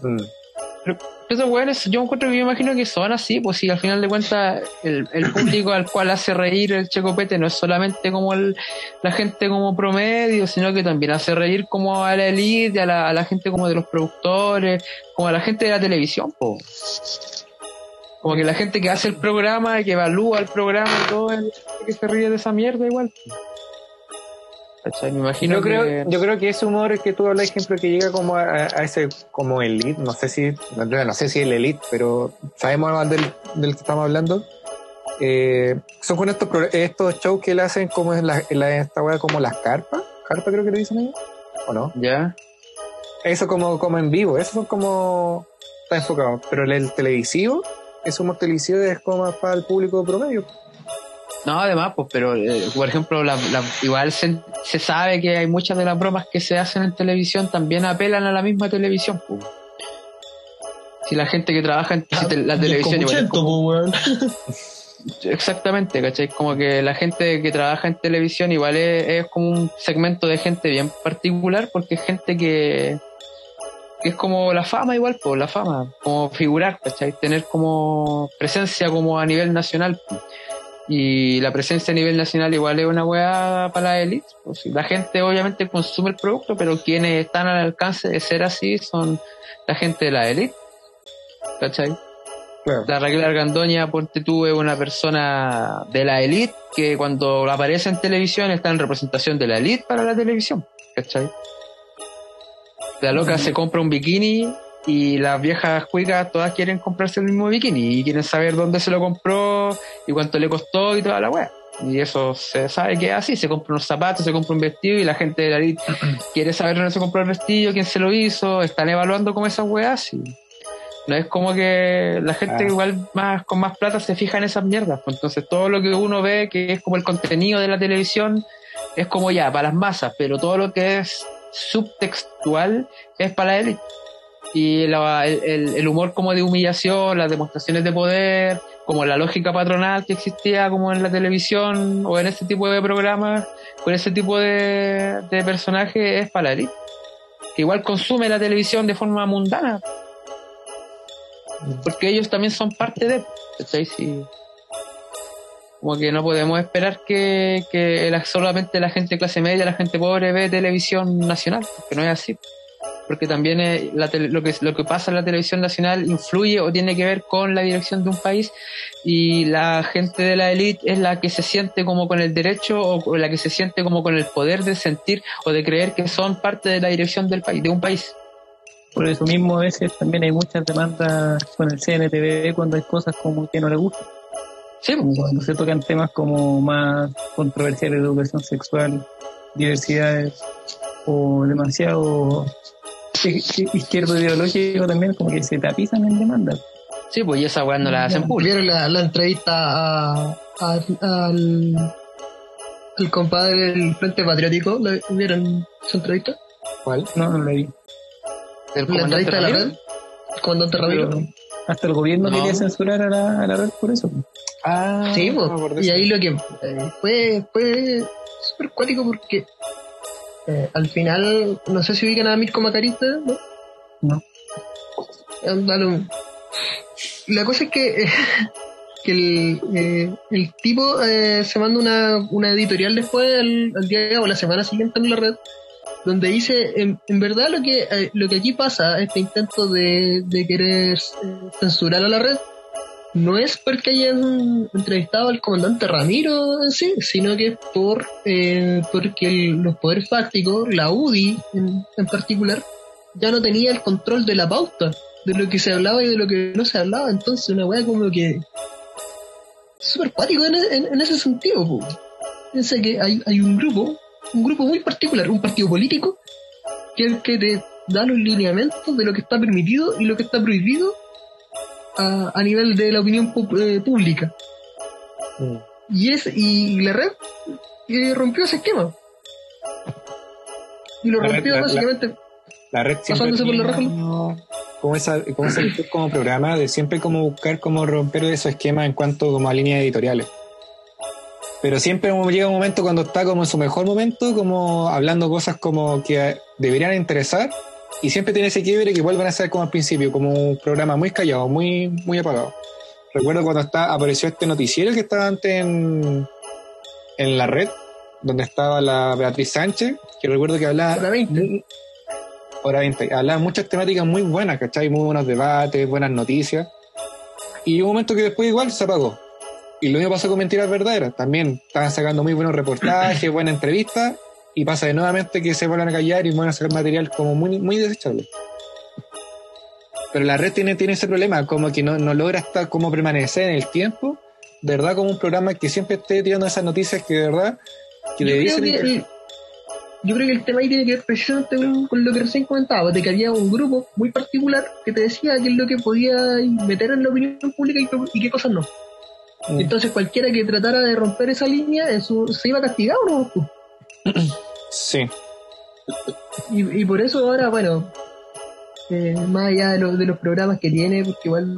weón. Mm. Esos weones, yo encuentro que yo imagino que son así, pues si al final de cuentas el, el público al cual hace reír el Checopete no es solamente como el, la gente como promedio, sino que también hace reír como a la elite, a la, a la gente como de los productores, como a la gente de la televisión, pues. Como que la gente que hace el programa, que evalúa el programa y todo, el que se ríe de esa mierda igual. ¿Cachai? Me imagino Yo creo, que... yo creo que ese humor que tú hablas, ejemplo, que llega como a, a ese como elite, no sé si, no, no sé si el elite, pero sabemos más del, del que estamos hablando. Eh, son con estos, estos shows que le hacen como en la, en la esta wea como las carpas, carpa creo que le dicen ellos, ¿o no? Ya. Eso como, como en vivo, eso son como, está enfocado, pero el, el televisivo, ese humor televisivo es como más para el público promedio. No, además, pues, pero, eh, por ejemplo, la, la- igual se, se sabe que hay muchas de las bromas que se hacen en televisión también apelan a la misma televisión, pues. Si la gente que trabaja en si te- la televisión igual como- pues, exactamente, ¿cachai? Como que la gente que trabaja en televisión igual es, es como un segmento de gente bien particular porque es gente que, que es como la fama igual, pues la fama, como figurar, ¿cachai? Tener como presencia como a nivel nacional. po. Y la presencia a nivel nacional igual es una weá para la élite. pues, la gente obviamente consume el producto, pero quienes están al alcance de ser así son la gente de la élite. ¿Cachai? Claro. La Raquel Argandoña, ponte tú, es una persona de la élite que cuando aparece en televisión está en representación de la élite para la televisión. ¿Cachai? La loca se compra un bikini y las viejas cuicas todas quieren comprarse el mismo bikini y quieren saber dónde se lo compró y cuánto le costó y toda la weá. Y eso se sabe que es así, se compra unos zapatos, se compra un vestido y la gente de la elite quiere saber dónde se compró el vestido, quién se lo hizo, están evaluando como esas weas y no es como que la gente Ah. igual más con más plata se fija en esas mierdas. pues. Entonces todo lo que uno ve que es como el contenido de la televisión es como ya, para las masas, pero todo lo que es subtextual es para la élite. Y la- el, el- el humor como de humillación, las demostraciones de poder, como la lógica patronal que existía como en la televisión o en ese tipo de programas, con ese tipo de, de personajes es para. Que igual consume la televisión de forma mundana. Porque ellos también son parte de... ¿cachai? Sí. Como que no podemos esperar que, que la- solamente la gente de clase media, la gente pobre ve televisión nacional, porque no es así. Porque también eh, la tele- lo, que, lo que pasa en la televisión nacional influye o tiene que ver con la dirección de un país y la gente de la élite es la que se siente como con el derecho o la que se siente como con el poder de sentir o de creer que son parte de la dirección del país, de un país. Por eso mismo a veces también hay muchas demandas con el CNTV cuando hay cosas como que no le gustan. Sí, cuando se tocan temas como más controversiales de educación sexual, diversidades o demasiado izquierdo ideológico también como que se tapizan en demanda. sí, pues y esa weá no la hacen pública. ¿Vieron la, la entrevista a, a- al, al compadre del Frente Patriótico? ¿La- ¿Vieron su entrevista? ¿Cuál? No, no lo vi. del La entrevista de la red. El comandante Ramiro. Hasta el gobierno No. quería censurar a la, a la red por eso. Ah, Sí, no acordé y ahí lo que eh, fue, fue súper cuático porque eh, al final, no sé si ubican a Mirko Macarista, ¿no? No. Eh. La cosa es que, eh, que el, eh, el tipo eh, se manda una, una editorial después, al, al día o la semana siguiente en la red, donde dice, en, en verdad lo que, eh, lo que aquí pasa, este intento de, de querer censurar a la red, no es porque hayan entrevistado al comandante Ramiro sí, sino que es por eh, porque los poderes fácticos, la UDI en, en particular, ya no tenía el control de la pauta, de lo que se hablaba y de lo que no se hablaba. Entonces, una weá como que. súper en, en- ese sentido, po. Que hay, hay un grupo, un grupo muy particular, un partido político, que es el que te da los lineamientos de lo que está permitido y lo que está prohibido a, a nivel de la opinión eh, pública. Mm. Y es y la red eh, rompió ese esquema. Y lo La red- rompió la- la- básicamente. La red siempre Pasándose por la raja. como esa, como esa como programa de siempre como buscar cómo romper esos esquemas en cuanto como a líneas editoriales. Pero siempre llega un momento cuando está como en su mejor momento, como hablando cosas como que deberían interesar, y siempre tiene ese quiebre que vuelven a ser como al principio, como un programa muy callado, muy, muy apagado. Recuerdo cuando está, apareció este noticiero que estaba antes en, en la red, donde estaba la Beatriz Sánchez, que recuerdo que hablaba Hora 20. muy- hora 20. Hablaba muchas temáticas muy buenas, ¿cachai? Muy buenos debates, buenas noticias. Y un momento que después igual se apagó. Y lo mismo pasó con Mentiras Verdaderas. También estaban sacando muy buenos reportajes, buenas entrevistas, y pasa de nuevamente que se vuelvan a callar y vuelven a sacar material como muy, muy desechable. Pero la red tiene, tiene ese problema, como que no, no logra estar como permanecer en el tiempo, de verdad como un programa que siempre esté tirando esas noticias que de verdad que Yo le creo dicen que, el, yo creo que el tema ahí tiene que ver precisamente con, con lo que recién comentaba, de que había un grupo muy particular que te decía qué es lo que podía meter en la opinión pública y, qué- y qué cosas no. Mm. Entonces cualquiera que tratara de romper esa línea en su- se iba castigado, ¿no? Sí. Y, y por eso ahora, bueno, eh, más allá de, lo- de los programas que tiene, porque igual,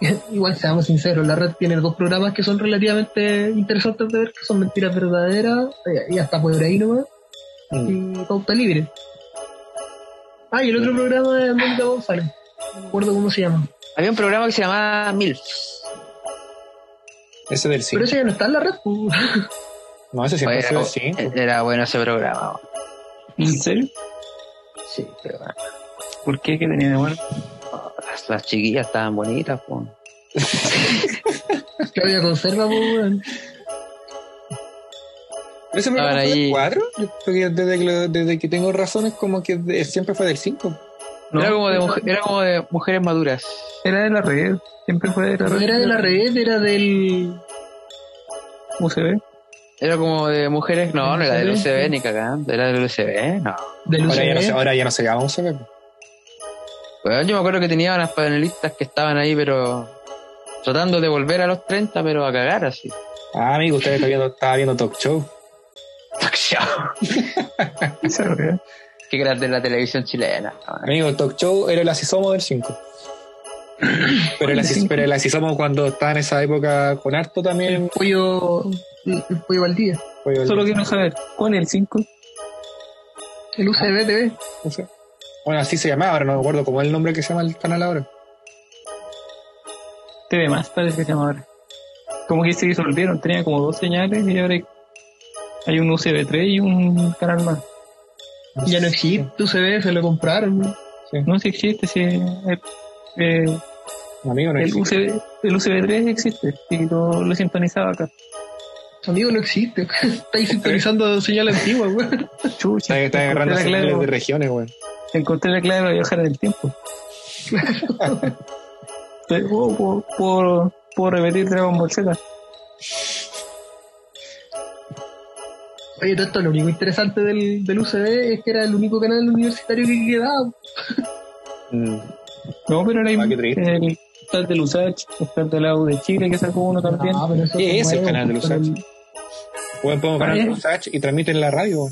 igual seamos sinceros, la red tiene dos programas que son relativamente interesantes de ver, que son Mentiras Verdaderas, eh, y hasta por ahí nomás, Mm. y Pauta Libre. Ah, y el otro programa es Mónica González, no me acuerdo cómo se llama. Había un programa que se llamaba MILF. Ese del 5. Pero ese ya no está en la red, pues. No, ese siempre Era, fue 5. era bueno ese programa. ¿En serio? Sí, pero bueno, ¿Por qué? ¿Qué tenía de bueno? las, las chiquillas estaban bonitas. pues. Claudia Conserva, pues, weón. ¿Ese programa Ahora fue del ahí- 4? Yo creo que desde que, desde que tengo razones como que de- siempre fue del 5. No, era, como de, mujer- era como de mujeres maduras. era de la red. Siempre fue de la No red. era de la red, era del. UCB. Era como de mujeres, no, no era del. UCB ni cagando, era del UCB, no. Del Ahora ya, no se, ahora ya no se llama UCB. Bueno, yo me acuerdo que tenía unas panelistas que estaban ahí, pero tratando de volver a los 30, pero a cagar así. Ah, amigo, usted está viendo, estaba viendo talk show. La verdad. Qué grande la televisión chilena. Amigo, el talk show era el asisomo del 5. Pero el, pero el asisomo cuando estaba en esa época con harto también. El pollo. El pollo Valdivia. Solo quiero saber, ¿cuál es el 5? El UCB TV. no sé. Bueno, así se llamaba, ahora no me acuerdo cómo es el nombre que se llama el canal ahora. TV más, parece que se llama ahora. Como que se disolvieron, tenía como dos señales y ahora hay- hay un UCB3 y un canal más. Ya no existe UCB, se lo compraron. ¿no? No si existe, si eh, eh, Amigo, no el, existe. UCB, el UCB3 existe y lo, lo he sintonizado acá. Amigo, no existe. Estáis sintonizando señal antigua, weón. Chucha, Está, está agarrando señales clave, de regiones, weón. encontré la clave para viajar en el tiempo. Pero, oh, puedo, puedo- puedo repetir Dragon Ball Z. Oye, todo esto, lo único interesante del, del UCB es que era el único canal universitario que quedaba. Mm. No, pero ahora hay Ah, el, está el de Lusach, está el de la U de Chile que sacó uno también. Ah, pero eso ¿Qué es el canal de pero USACH? el- Weón, podemos Sach y transmiten la radio.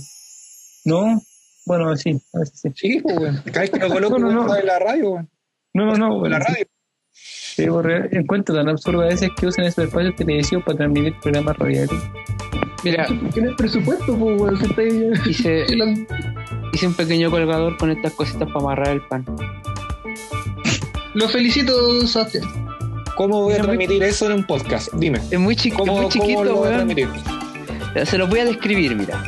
No, bueno, sí, a veces sí. Sí, pues. Cada vez que lo coloco, No, no, no. en la radio, weón. No, no, no, En la bueno, radio. Sí, porque encuentro tan absurdo a veces que usan esos espacios televisivos para transmitir programas radiales. Mira, ¿Por qué no hay presupuesto, pues, weón? Si estáis- hice, el- hice un pequeño colgador con estas cositas para amarrar el pan. Lo felicito, Sebastián. ¿Cómo voy a muy- transmitir eso en un podcast? Dime. Es muy, chiqui- ¿Cómo, muy cómo chiquito, lo voy a transmitir? Se los voy a describir, mira.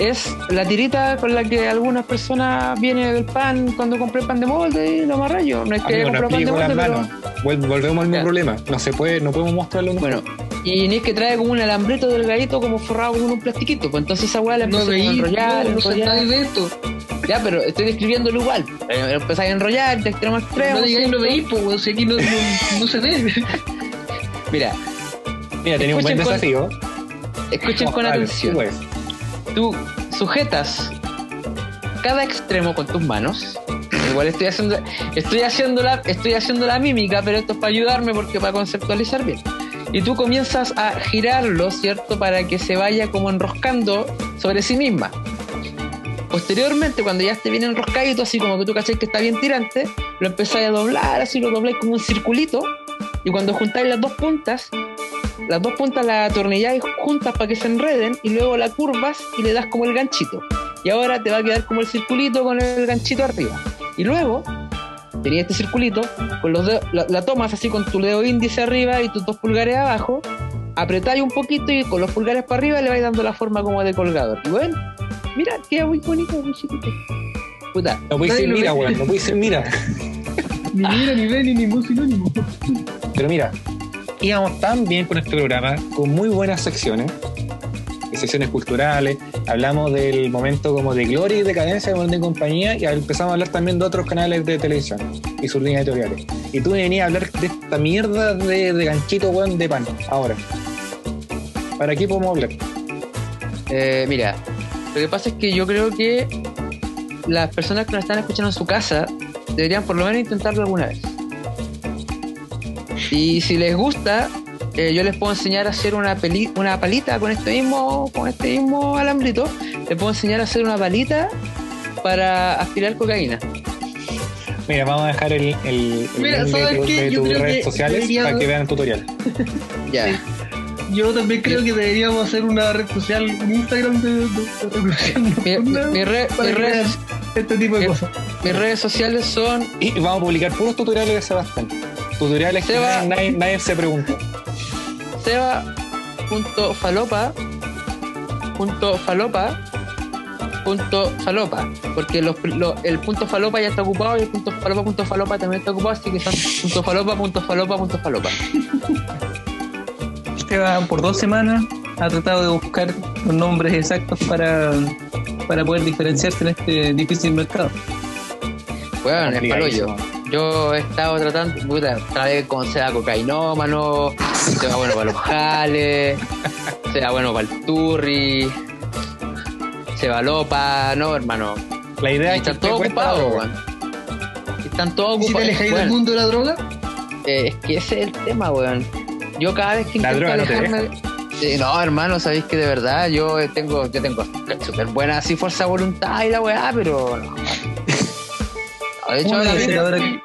Es la tirita con la que algunas personas vienen del pan cuando compré pan de molde y lo amarré yo. No es que Amigo, no comprar pan de molde, pero... Volvemos al mismo Ya. problema. No se puede, no podemos mostrarlo en un Bueno, y ni es que trae como un alambrito delgadito como forrado con un plastiquito. Pues entonces esa weá la No empecé a enrollar, no, no enrollar. Ya, pero estoy describiéndolo igual. Eh, Lo empezáis a enrollar de extremo a extremo. No digáis, no veis, pues, weón. Si aquí no, no, no se ve. Mira, Mira, tenía un buen Escuchen con- desafío. escuchen con atención. tú puedes. tú sujetas cada extremo con tus manos. Igual estoy haciendo, estoy haciendo la, estoy haciendo la mímica, pero esto es para ayudarme porque para conceptualizar bien. Y tú comienzas a girarlo, ¿cierto? Para que se vaya como enroscando sobre sí misma. Posteriormente, cuando ya esté bien enroscadito, así como que tú cachai que está bien tirante, lo empezáis a doblar, así lo dobláis como un circulito. Y cuando juntáis las dos puntas, las dos puntas las atornilláis juntas para que se enreden y luego la curvas y le das como el ganchito. Y ahora te va a quedar como el circulito con el ganchito arriba. Y luego tenía este circulito, con los la tomas así con tu dedo índice arriba y tus dos pulgares abajo, apretáis un poquito y con los pulgares para arriba le vais dando la forma como de colgador. Y bueno, mira, queda muy bonito, muy chiquito. Puta, No decir lo mira, weón. No puedes decir mira. Ni mira, ni ve, ni ningún sinónimo. Pero mira, íbamos tan bien con este programa, con muy buenas secciones, secciones culturales, hablamos del momento como de gloria y decadencia de de compañía y empezamos a hablar también de otros canales de televisión y sus líneas editoriales. Y tú me venías a hablar de esta mierda de, de ganchito, weón, de pan, ahora. ¿Para qué podemos hablar? Eh, mira, lo que pasa es que yo creo que las personas que nos están escuchando en su casa deberían por lo menos intentarlo alguna vez. Y si les gusta, eh, yo les puedo enseñar a hacer una, peli una palita con este mismo con este mismo alambrito. Les puedo enseñar a hacer una palita para aspirar cocaína. Mira, vamos a dejar el, el, el Mira, link de, tus redes que sociales debería- para que vean el tutorial. Ya. Yo también creo que deberíamos hacer una red social, un Instagram de, de, de reclusión Mi, mi- nocturna mi re- para mi crear redes, este tipo de mi- cosas. mis redes sociales son Y vamos a publicar puros tutoriales de Sebastián. Tutoriales que Seba- nadie, nadie- nadie se pregunta. seba.falopa punto falopa punto falopa porque los, lo- el punto falopa ya está ocupado y el punto falopa punto falopa también está ocupado así que son punto falopa punto falopa punto falopa Esteban por dos semanas ha tratado de buscar los nombres exactos para, para poder diferenciarse en este difícil mercado. bueno es palo yo yo he estado tratando puta vez con sea cocainómano Sea bueno para los jales, sea bueno para el turri, se va lopa, no, hermano. La idea Y es que están todos ocupados, weón. Están todos ¿Y si te ocupados. alejáis del Bueno, mundo de la droga? eh, es que ese es el tema, weón. Yo cada vez que La intento no alejarme. Sí, no, hermano, sabéis que de verdad yo tengo, yo tengo súper buena así fuerza de voluntad y la weá, pero no. No, De hecho, ¿Cómo mismo- ahora que-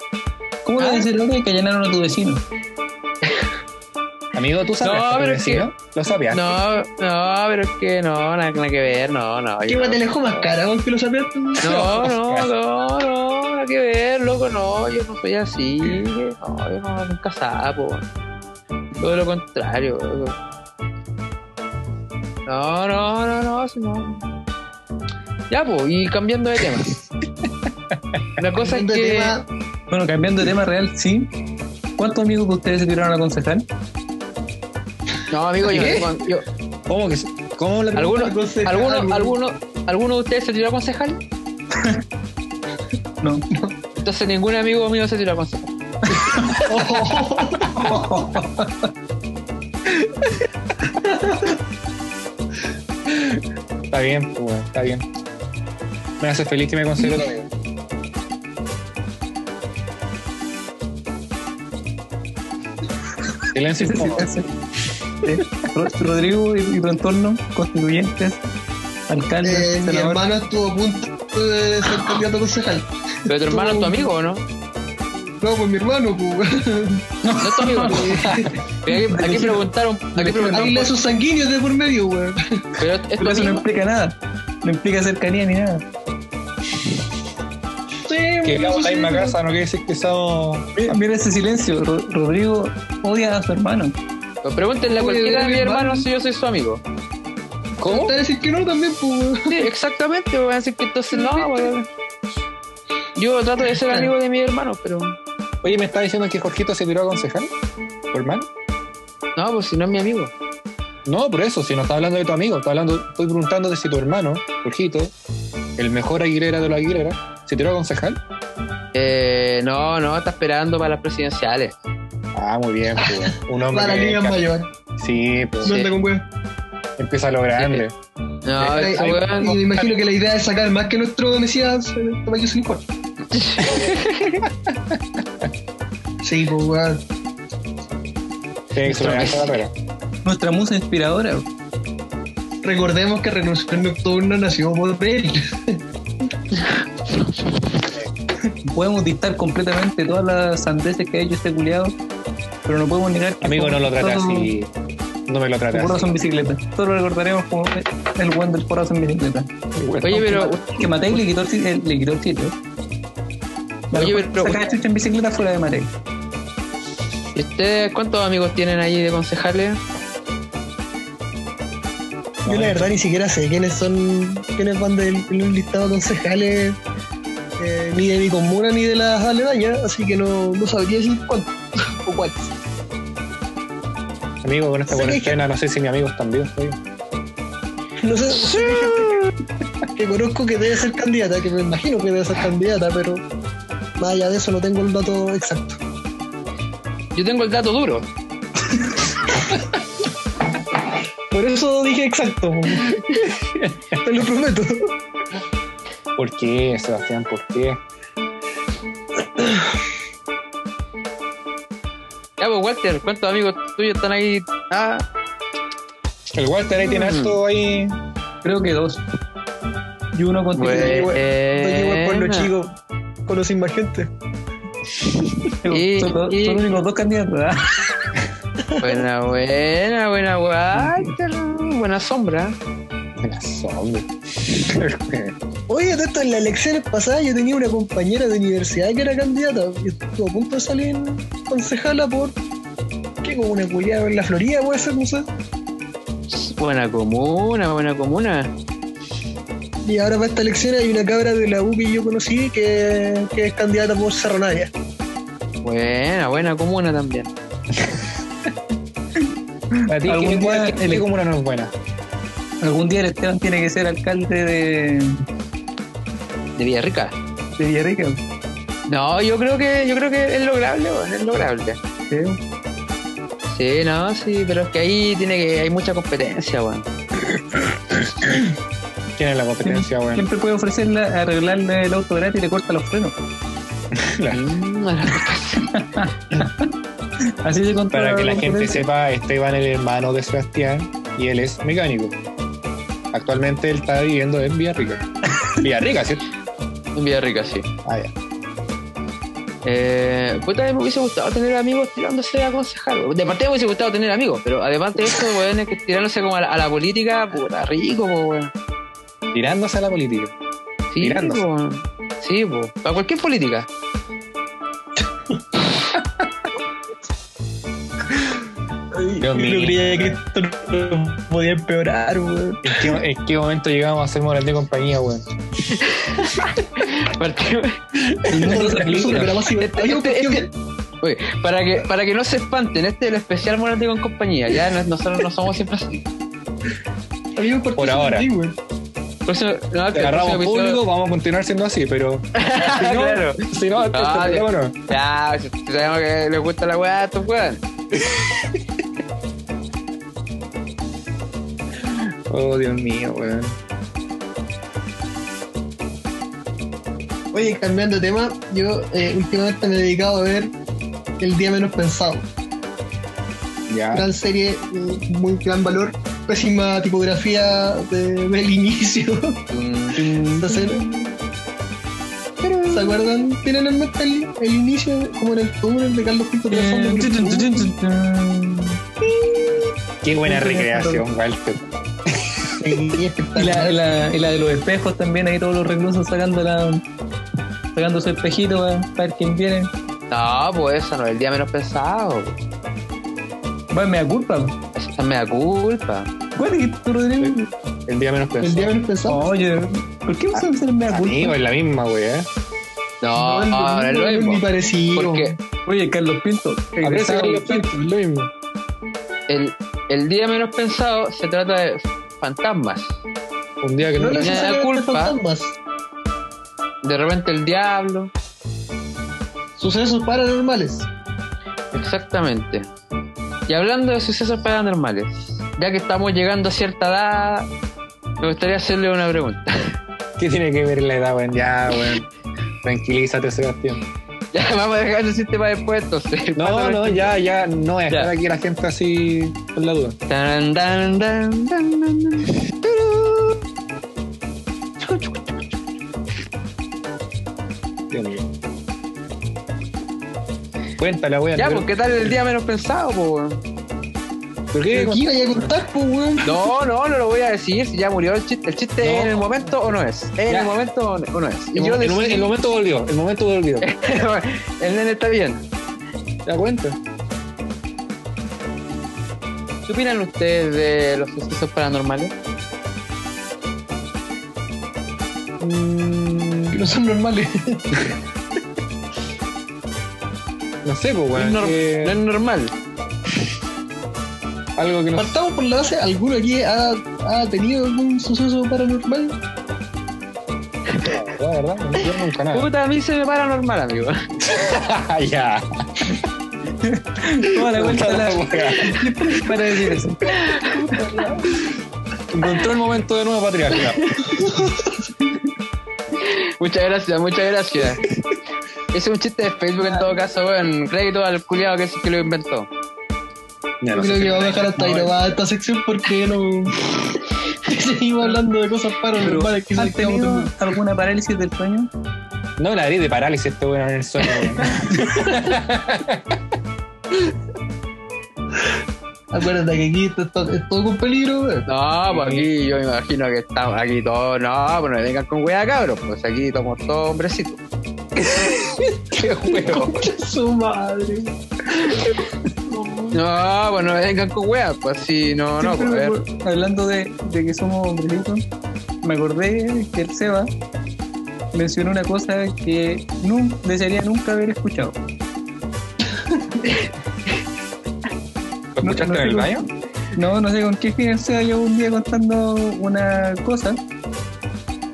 ¿Cómo ahora que allanaron a tu vecino? Amigo, ¿tú sabes No, a tu pero es que-? ¿Lo sabías? no, no, pero es que no, nada, nada que ver, no, no. ¿Qué no. te alejó más cara, weón, que lo sabías tú? No, no, no, no, nada que ver, loco, no, yo no soy así, no, yo no, nunca sapo. Todo lo contrario. No, no, no, no, si no. Ya, pues, y cambiando de tema. La cosa es que. tema, Bueno, cambiando de tema real, sí. ¿Cuántos amigos de ustedes se tiraron a concejal? No, amigo, yo, yo- ¿Cómo que se- ¿Cómo la ¿Alguno, concejal, alguno, weón. alguno, ¿Alguno de ustedes se tiró a concejal? No. Entonces ningún amigo mío se tiró a concejal. Está bien, pues, está bien. Me hace feliz que me considere tu amigo. Silencio. Eh, Ro- Rodrigo y, y tu entorno, constituyentes, alcaldes, Eh, mi hermano estuvo a punto de ser candidato a concejal. Pero tu hermano es tu amigo, ¿o no? No, pues mi hermano, pues. No es tu amigo. Hay, que- hay que preguntar un, hay que preguntar un Hay poco. lazos sanguíneos de por medio, weón. Pero es tu Pero eso no implica nada. No implica cercanía ni nada. Sí, Que eso vamos a sí, ir a pero- casa, no quiere decir que estamos. Mira, mira ese silencio. Ro- Rodrigo odia a su hermano. Pero Pregúntenle a cualquiera de mi mis hermano. hermanos si yo soy su amigo. ¿Cómo? Te a decir que no también, pues. Sí, exactamente, voy a decir que entonces no, weón. Yo trato de ser amigo de mis hermanos, pero. Oye, ¿me está diciendo que Jorgito se tiró a concejal? ¿Tu hermano? No, pues si no es mi amigo. No, por eso, si no está hablando de tu amigo, está hablando, estoy preguntando de si tu hermano, Jorgito, el mejor Aguilera de los Aguilera, se tiró a concejal. Eh, no, no, está esperando para las presidenciales. Ah, muy bien, pues. Un hombre Para que- mayores. Sí, pues No anda con weón. empieza a lo grande. No, ay, weón. Y me imagino que la idea es sacar más que nuestro Mesías el tamaño sin importa. Sí, pues, weón. Nuestra musa inspiradora. Recordemos que Revolución Nocturna nació por él. Podemos dictar completamente todas las sandeces que ha hecho este culiado, pero no podemos negar que Amigo, no lo todo- así. No me lo porrazo así. en bicicleta. Todos lo recordaremos como el buen del porrazo en bicicleta. Oye, pero. Que Matei le quitó el, eh, le quitó el sitio. Oye, pero- sacada chucha en bicicleta fuera de Matei. ¿Y ustedes cuántos amigos tienen ahí de concejales? Yo la verdad ni siquiera sé quiénes son, quiénes van del un listado de concejales, eh, ni de mi comuna ni de las aledañas, así que no, no sabría decir cuántos o cuáles. Amigo, con esta Sí, cuarentena, no sé si mis amigos también. oye. No sé, gente que, que conozco que debe ser candidata, que me imagino que debe ser candidata, pero más allá de eso no tengo el dato exacto. Yo tengo el dato duro. Por eso dije exacto. Te lo prometo. ¿Por qué, Sebastián? ¿Por qué? Ya, pues, Walter, ¿cuántos amigos tuyos están ahí? Ah, El Walter ahí tiene Mm. alto ahí. Creo que dos. Y uno con Bueno. No llego al pueblo Buena. chico, conocí más gente. Y- son, los- y- son los únicos dos candidatos. ¿ah? buena, buena, buena. Buena sombra. Buena sombra. Oye, de esto en las elecciones pasadas yo tenía una compañera de universidad que era candidata y estuvo a punto de salir concejala por. ¿Qué? Como una culiada en la Florida puede ser, no sé. Buena comuna, buena comuna. Y ahora para esta elección hay una cabra de la U que yo conocí que, que es candidata por Cerro Navia. Buena, buena comuna también. A ti, Algún ¿qué, día el- comuna no es buena? Algún día el Esteban tiene que ser alcalde de, De Villarrica. de Villarrica. No, yo creo que, yo creo que es lograble, es lograble. ¿sí? Sí, no, sí, pero es que ahí tiene que hay mucha competencia, weón. ¿Quién es la competencia, weón? Siempre puede ofrecerle arreglarle el auto gratis y le corta los frenos. Mm, Así se Para que la gente sepa, Esteban es el hermano de Sebastián y él es mecánico. Actualmente él está viviendo en Villarrica. Villarrica, ¿cierto? En Villarrica, sí. Ah, ya. Eh, pues también me hubiese gustado tener amigos tirándose a aconsejar. De parte me hubiese gustado tener amigos, pero además de eso, weón, es que tirándose como a la, a la política, puta, rico, weón. Tirándose a la política. Sí, Tirándose. po. Sí, po. Para cualquier política. Dios Yo creía que esto no podía empeorar, weón. ¿En qué, en qué momento llegamos a ser moral de compañía, weón? Este- Este- Oye, este- para que, para que no se espanten, este es el especial Morante con compañía. Ya no- nosotros no somos siempre así. ¿por ahora. así, eso, no, que el Agarramos próximo episodio- público, vamos a continuar siendo así, pero si no, Claro. si no, este Ah, programa no. Ya, sabemos que les gusta la weá a estos weón. Oh, Dios mío, weón. Oye, cambiando de tema, yo eh, últimamente me he dedicado a ver El Día Menos Pensado. Ya. Gran serie, eh, muy gran valor, pésima tipografía de- del inicio. Serie. ¿Se acuerdan? ¿Tienen en mente el, el inicio como en el túnel de Carlos Pinto. Qué buena recreación, Walter. Y la, espectacular. y la- y la de los espejos también, ahí todos los reclusos sacando la, sacando su espejito para, para ver quién viene. No, pues eso no es el día menos pensado. Bueno, me da culpa. Esa me da culpa. ¿Cuál dijiste tú, Rodrigo? El día menos El pensado. Día Menos Pensado. Oye, ¿por qué me hacer me da culpa? Amigo, es la misma, wey, ¿eh? No, no, no es lo ni mismo. parecido. Porque Oye, Carlos Pinto, Carlos Pinto, es lo mismo. el, el día menos pensado se trata de fantasmas. Un día que no, no le- necesariamente culpa. fantasmas. De repente el diablo. Sucesos paranormales. Exactamente. Y hablando de sucesos paranormales, ya que estamos llegando a cierta edad, me gustaría hacerle una pregunta. ¿Qué tiene que ver la edad, weón? Ya, weón. Tranquilízate, Sebastián. Ya vamos a dejar ese sistema después, entonces. No, no, ya, ya, no Ya. estar aquí la gente así con la duda. Tan, tan, tan. Cuéntala, weón. Ya, pues, ¿qué tal el día menos pensado, po, weón? ¿Por qué? ¿Pero qué iba a contar, pues, weón? No, no, no lo voy a decir si ya murió el chiste. ¿El chiste No. en el momento o no es? ¿Es en Ya. el momento o no- es? Y El, yo mo- el, decidí- momen- el momento volvió, el momento volvió. el nene está bien. ¿Te das cuenta? ¿Qué opinan ustedes de los sucesos paranormales? Mm, Que no son normales. no sé, pues, weón. no es normal. Algo que no Partamos por la base. ¿Alguno aquí ha, ha tenido algún suceso paranormal? La verdad, no yo nunca nada. Puta, a mí se me para normal, amigo. Ya. Toda la vuelta la para decir eso. Encontró el momento de nuevo patriarca. Muchas gracias, muchas gracias. Ese es un chiste de Facebook en todo caso, weón. Crédito al culiado que es el que lo inventó. Ya, no creo sé. que vamos a dejar hasta ahí No, nomás esta sección porque no. Seguimos hablando de cosas paranormales que ¿Han se quedamos tenido en- alguna parálisis del sueño? No la haré de parálisis este weón en el sueño. Acuérdate que aquí esto, esto- es todo con peligro. No, pues aquí yo me imagino que estamos aquí todos. No, pues no me vengan con weá, cabros. Pues aquí somos todos hombrecitos. Qué huevo. Su madre. No, pues no me vengan con weá. Pues sí, no, no, pues a ver. Hablando de, de que somos hombrecitos, me acordé que el Seba mencionó una cosa que no desearía nunca haber escuchado. ¿Lo No, escuchaste no en el sé baño? No, no sé con qué fin el Seba llevó un día contando una cosa,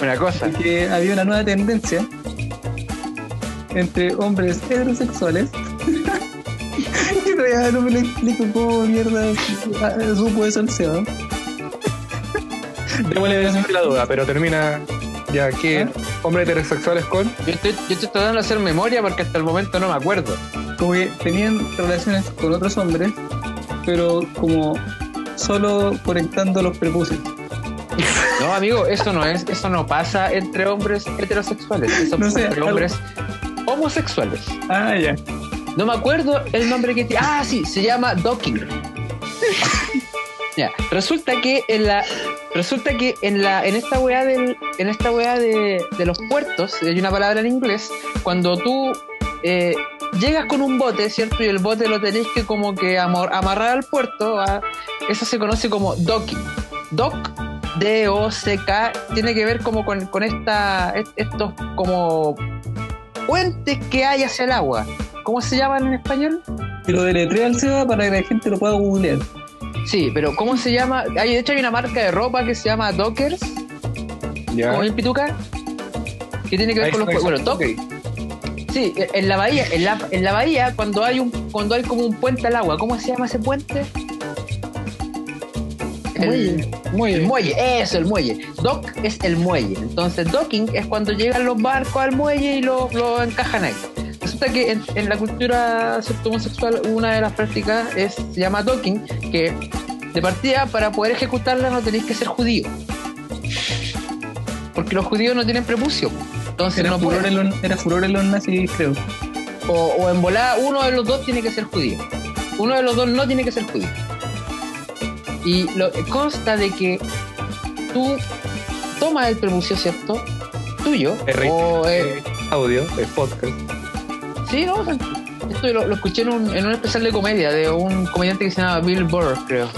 Una cosa. que había una nueva tendencia entre hombres heterosexuales. No me lo explico cómo mierda ah, supo eso el Seba. Démosle la duda, pero termina ya que hombres heterosexuales con. Yo estoy, yo estoy tratando de hacer memoria porque hasta el momento no me acuerdo. Como que tenían relaciones con otros hombres, pero como solo conectando los prepucios. No, amigo, eso no es, eso no pasa entre hombres heterosexuales, eso No pasa sé, entre algo- hombres homosexuales. Ah, ya. No me acuerdo el nombre que tiene. Ah, sí, se llama docking. ya, resulta que en la resulta que en la en esta weá del en esta weá de, de los puertos, hay una palabra en inglés, cuando tú eh, llegas con un bote, ¿cierto? Y el bote lo tenéis que como que amor- amarrar al puerto, ¿va? eso se conoce como docking. Dock D-O-C-K tiene que ver como con, con esta, est- estos como puentes que hay hacia el agua. ¿Cómo se llaman en español? Y lo deletrea el Seba para que la gente lo pueda googlear. Sí, pero ¿cómo se llama? Hay, de hecho hay una marca de ropa que se llama Dockers, Ya. como en Pituca, que tiene que ver con los... Bueno, Dock, sí, en la bahía, en la, en la bahía cuando hay un cuando hay como un puente al agua, ¿cómo se llama ese puente? El, Muelle. el muelle, eso, el muelle. Dock es el muelle. Entonces, docking es cuando llegan los barcos al muelle y lo, lo encajan ahí. Resulta que en, en la cultura homosexual una de las prácticas es, se llama docking, que de partida para poder ejecutarla no tenéis que ser judío. Porque los judíos no tienen prepucio. Entonces Era, no furor en los, era furor en los nazis, creo. O, o en volada, uno de los dos tiene que ser judío. Uno de los dos no tiene que ser judío. Y lo, consta de que tú tomas el prepucio, ¿cierto? Tuyo. Es o, eh, audio, es podcast. Sí, no, esto lo, lo escuché en un, en un especial de comedia de un comediante que se llama Bill Burr, creo.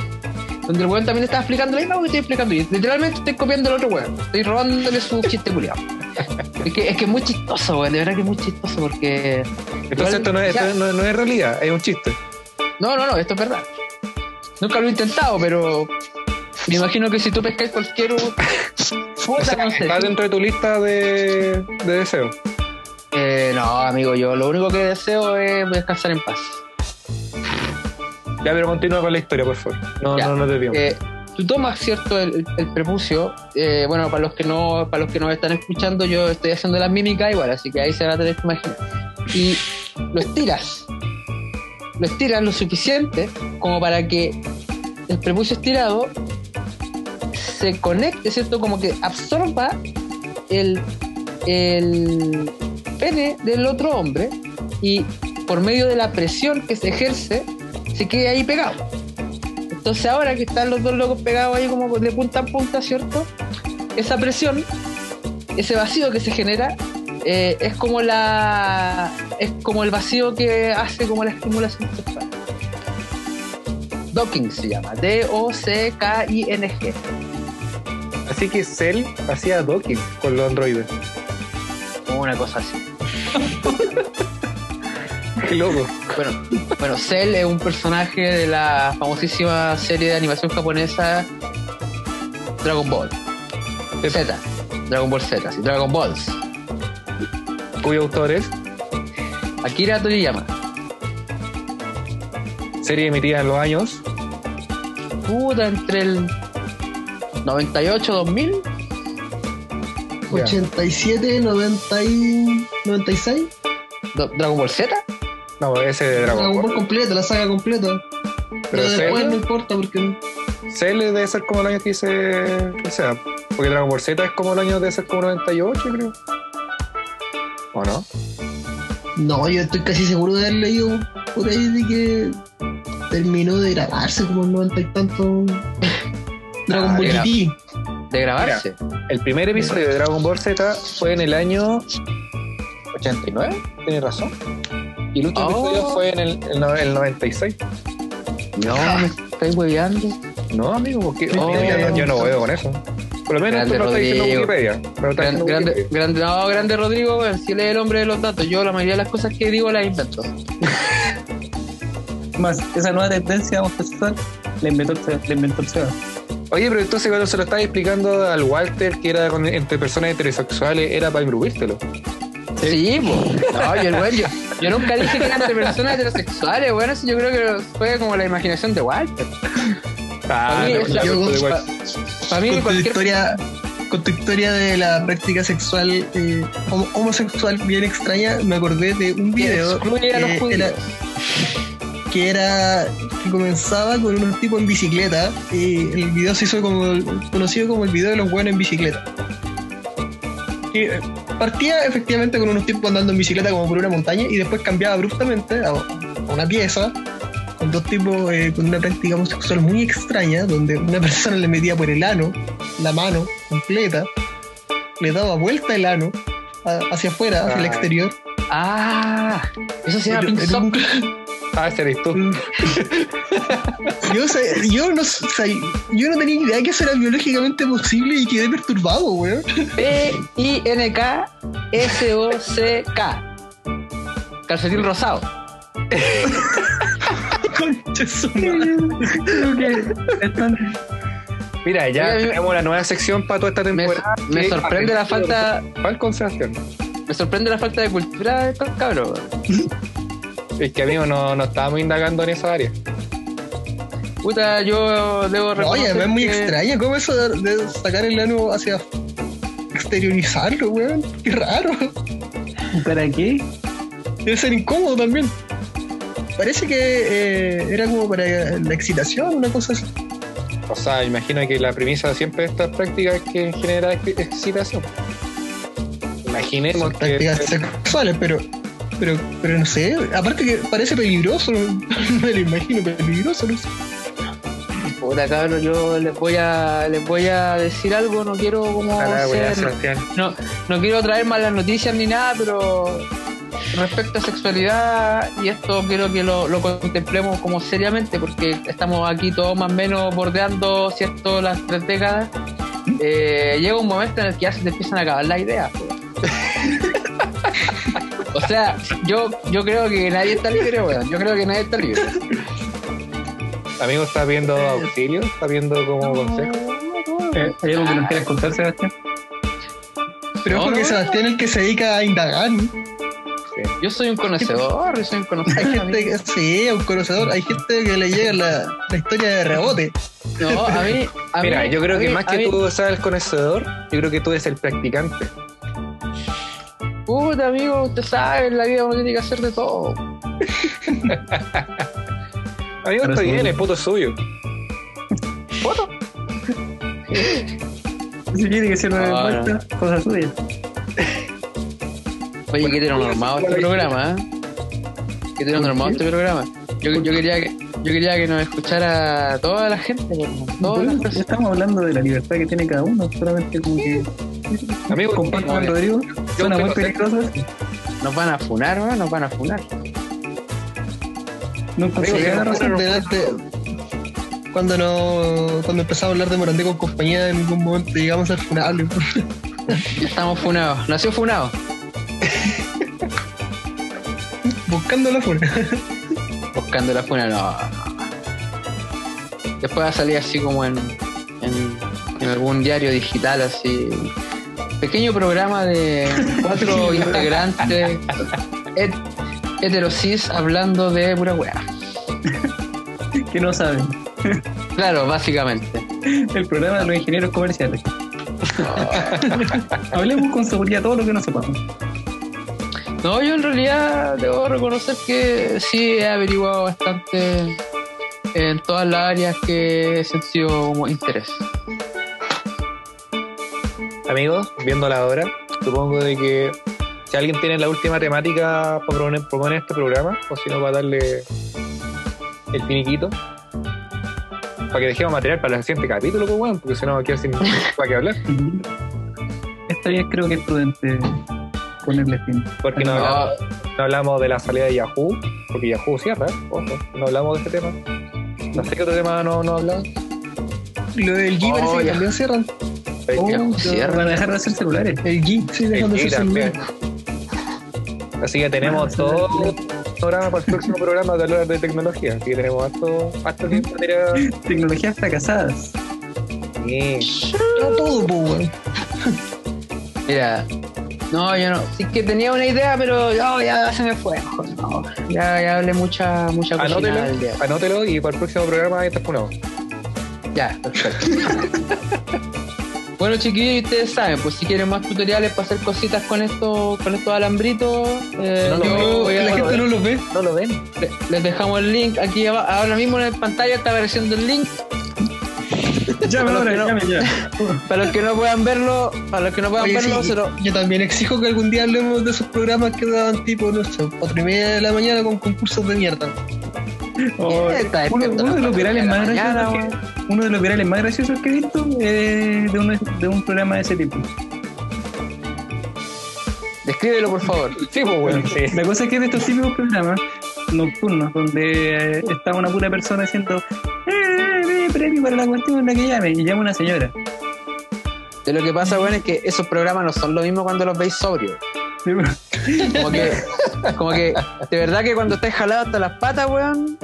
Donde el weón también estaba explicando lo mismo que estoy explicando yo. Literalmente estoy copiando al otro weón. Estoy robándole su chiste culiado. Es que, es que es muy chistoso, weón. De verdad que es muy chistoso porque. Entonces igual- esto, no es, ya- esto no, no es realidad, es un chiste. No, no, no, esto es verdad. Nunca lo he intentado, pero me imagino que si tú pescas cualquier O puta, sea, no sé. está dentro de tu lista de, de deseos. Eh, no, amigo, yo lo único que deseo es descansar en paz. Ya, pero continúa con la historia, por favor. No, Ya. no nos desviamos. Eh, tú tomas cierto el prepucio. eh, bueno, para los que no, para los que nos están escuchando, yo estoy haciendo la mímica igual, así que ahí se va a tener que imaginar. Y lo estiras. Lo estiras lo suficiente como para que el prepucio estirado se conecte, ¿cierto? Como que absorba el, el pene del otro hombre y por medio de la presión que se ejerce, se quede ahí pegado. Entonces ahora que están los dos locos pegados ahí como de punta a punta, ¿cierto? Esa presión, ese vacío que se genera, eh, es como la es como el vacío que hace como la estimulación sexual. Docking se llama, D-O-C-K-I-N-G. Así que Cell hacía docking con los androides. o Una cosa así. Qué loco. Bueno, bueno, Cell es un personaje de la famosísima serie de animación japonesa Dragon Ball. Z. Dragon Ball Z, sí, Dragon Balls. Cuyo autor es Akira Toriyama. serie emitida en los años Puta, entre el 98 2000. Ya. 87, 90 y 96. Do- Dragon Ball Z. No, ese de Dragon Dragon Ball Ball. completa, la saga completa. Pero Pero después Cell, no importa porque Cell debe ser como el año que dice que sea. Porque Dragon Ball Z es como el año de ser como 98, creo. ¿O no? No, yo estoy casi seguro de haber leído por ahí de que terminó de grabarse como el 90 y tanto Dragon Ah, Ball. GT. De grabarse. El primer episodio de Dragon Ball Z fue en el año 89, tienes razón. Y el último Oh. episodio fue en el, el no- el 96. No, me estáis hueveando. No, amigo, porque Oh. yo, no- yo no veo con eso. Por lo menos Grande esto lo está diciendo. Wikipedia. Me lo está Gran- diciendo grande, Wikipedia. grande, no, grande Rodrigo, si él es el hombre de los datos. Yo la mayoría de las cosas que digo las invento. Más, esa nueva tendencia homosexual la inventó, el- la inventó el Seba. Oye, pero entonces cuando se lo estaba explicando al Walter que era con- entre personas heterosexuales, era para imbrubírtelo. Sí, po. No, yo, weón, yo, yo nunca dije que eran de personas heterosexuales, bueno, eso yo creo que fue como la imaginación de Walter. Ah, Para mí, no, yo- con tu cualquier historia con tu historia de la práctica sexual eh, homo- homosexual bien extraña me acordé de un video excluye a los que era, que era que comenzaba con un tipo en bicicleta y el video se hizo como conocido como el video de los buenos en bicicleta que eh, partía efectivamente con unos tipos andando en bicicleta como por una montaña y después cambiaba abruptamente a, a una pieza con dos tipos eh, con una práctica homosexual muy extraña donde una persona le metía por el ano la mano completa le daba vuelta el ano a- hacia afuera, hacia el Ah. exterior Ah, eso se llama pink Ah, ese eres tú. yo, no sé- yo no tenía idea que eso era biológicamente posible y quedé perturbado, weón. P-I-N-K-S-O-C-K. Calcetín rosado. Mira, ya tenemos una nueva sección para toda esta Me, temporada. me que sorprende la falta. ¿Cuál Sebastián? Me sorprende la falta de cultura weón. Es que amigo, no, no estábamos indagando en esa área. Puta, yo debo No, reconocer. además es muy que- extraño. ¿Cómo eso de, de sacar el ano hacia exteriorizarlo, weón? Qué raro. ¿Para qué? Debe ser incómodo también. Parece que eh, era como para la excitación, una cosa así. O sea, imagino que la premisa siempre de estas prácticas es que genera ex- excitación. Imaginemos Son prácticas que. sexuales, pero, pero, pero no sé. Aparte que parece peligroso, no me lo imagino peligroso, no sé. Puta, cabros, yo les voy a les voy a decir algo, no quiero como Ojalá, ser- no, no quiero traer malas noticias ni nada, pero respecto a sexualidad y esto quiero que lo, lo contemplemos como seriamente porque estamos aquí todos más o menos bordeando cierto las tres décadas. Eh, llega un momento en el que ya se te empiezan a acabar las ideas. po. o sea, yo, yo creo que nadie está libre, weón. Yo creo que nadie está libre. Amigo, ¿está viendo auxilio? ¿Está viendo como consejo? Eh, ¿Hay algo que nos quieras contar, Sebastián? Pero No, ojo que no. Sebastián es el que se dedica a indagar. ¿no? Yo soy un conocedor, yo soy un conocedor. Hay gente que, sí, un conocedor. Hay gente que le llega la, la historia de rebote. No, a mí. A Mira, mí- yo creo que mí- más que mí- tú seas el conocedor, yo creo que tú eres el practicante. Puta, amigo, usted sabe, en la vida uno tiene que hacer de todo. Amigo, está bien, el puto es suyo. Si quiere que Ah, vuelta, cosa suya. Oye, qué normado este programa, ¿eh? Qué normado este programa. Yo, yo quería que yo quería que nos escuchara toda la gente, todas Bueno, personas. estamos hablando de la libertad que tiene cada uno, solamente como que Amigo, comparto con Rodrigo, suena muy. Nos van a funar, ¿no? Nos van a funar. No cuando no cuando empezamos a hablar de Morandé con compañía, en ningún momento llegamos al funable. Ya estamos funados. Nació funado. Buscando la funa. Buscando la funa, no. Después va a salir así como en, en, en algún diario digital, así. Pequeño programa de cuatro integrantes het, heterosis hablando de pura weá. Que no saben. Claro, básicamente. El programa de los ingenieros comerciales. Hablemos con seguridad todo lo que no sepamos. No, yo en realidad debo reconocer que sí he averiguado bastante en todas las áreas que he sentido interés. Amigos, viendo la hora, supongo de que si alguien tiene la última temática para proponer, proponer este programa, o si no, para darle el finiquito, para que dejemos material para el siguiente capítulo, pues bueno, porque si no, quiero sin para qué hablar. Esta vez creo que es prudente ponerle fin. Porque no, No, hablamos, no hablamos de la salida de Yahoo, porque Yahoo cierra, ojo, no hablamos de ese tema. No sé qué otro tema no, no hablamos. Lo del G Oh, parece que ya. también cierran. Oh, cierra. van a dejar de hacer celulares. El G, sí, dejan de El ser G también. celular. Así que tenemos todo el programa para el próximo programa de hablar de tecnología. Así que tenemos harto, harto tiempo material. Tecnologías fracasadas. Sí. No todo, weón. Mira, No, yo no. Sí que tenía una idea, pero no, ya se me fue. no. ya, ya hablé mucha, mucha cochinada Anótelo, anótelo y para el próximo programa ahí estás funado. Ya, perfecto. bueno, chiquillos, y ustedes saben, pues si quieren más tutoriales para hacer cositas con estos, con estos alambritos, eh, No yo la gente no los ve. ¿No lo ven? le- les dejamos el link aquí aba- ahora mismo en la pantalla está apareciendo el link Llame Para los ahora, que no- llame ya. para los que no puedan verlo para los que no puedan Oye, verlo sí, se lo- Yo también exijo que algún día hablemos de esos programas que daban tipo, no sé, cuatro y media de la mañana con concursos de mierda. Oh, uno, de los virales más mañana, graciosos que, uno de los virales más graciosos que he visto es de, uno- de un programa de ese tipo. descríbelo por favor Sí, pues bueno, sí. La cosa es que de estos típicos programas nocturnos donde eh, está una pura persona haciendo eh, eh, premio para la cuestión en la que llame y llama una señora. de lo que pasa bueno es que esos programas no son lo mismo cuando los veis sobrios como que como que de verdad que cuando estés jalado hasta las patas weón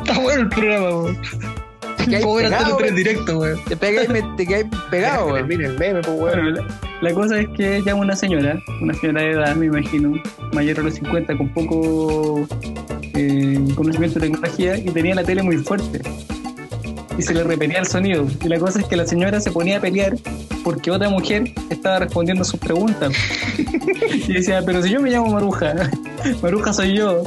Está bueno el programa, weón. te hasta pegado, el weón. directo, weón. te pegáis te quedáis pegado weón. Termina el meme, pues la, la cosa es que llama una señora, una señora de edad, me imagino, mayor a los 50, con poco eh, conocimiento de tecnología y tenía la tele muy fuerte. Y se le repetía el sonido. Y la cosa es que la señora se ponía a pelear porque otra mujer estaba respondiendo sus preguntas. Y decía, pero si yo me llamo Maruja, Maruja soy yo,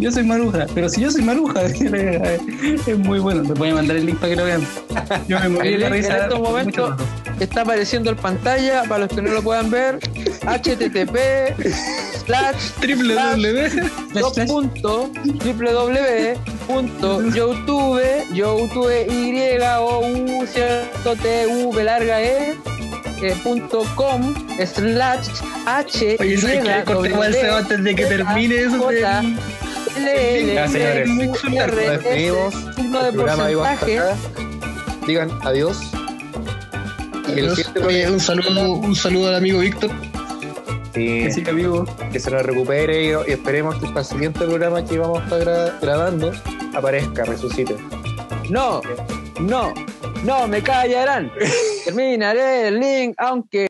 yo soy Maruja, pero si yo soy Maruja, es muy bueno, te voy a mandar el link para que lo vean. Yo me morí de en estos momentos está apareciendo en pantalla para los que no lo puedan ver http slash Triple W. dos puntos www.youtube youtube y o u cierto t v larga e eh, punto com slash h Oye, ¿sabes qué? Cortemos el Seba antes de que termine eso. de- Ya, señores. Despedimos. signo porcentaje. Digan adiós. Y el Adiós. siguiente Oye, un saludo, un saludo al amigo Víctor. Sí, que amigo, que se nos recupere y, y esperemos que para el siguiente programa que vamos a estar gra- grabando aparezca, resucite. no no no me callarán. Terminaré el link aunque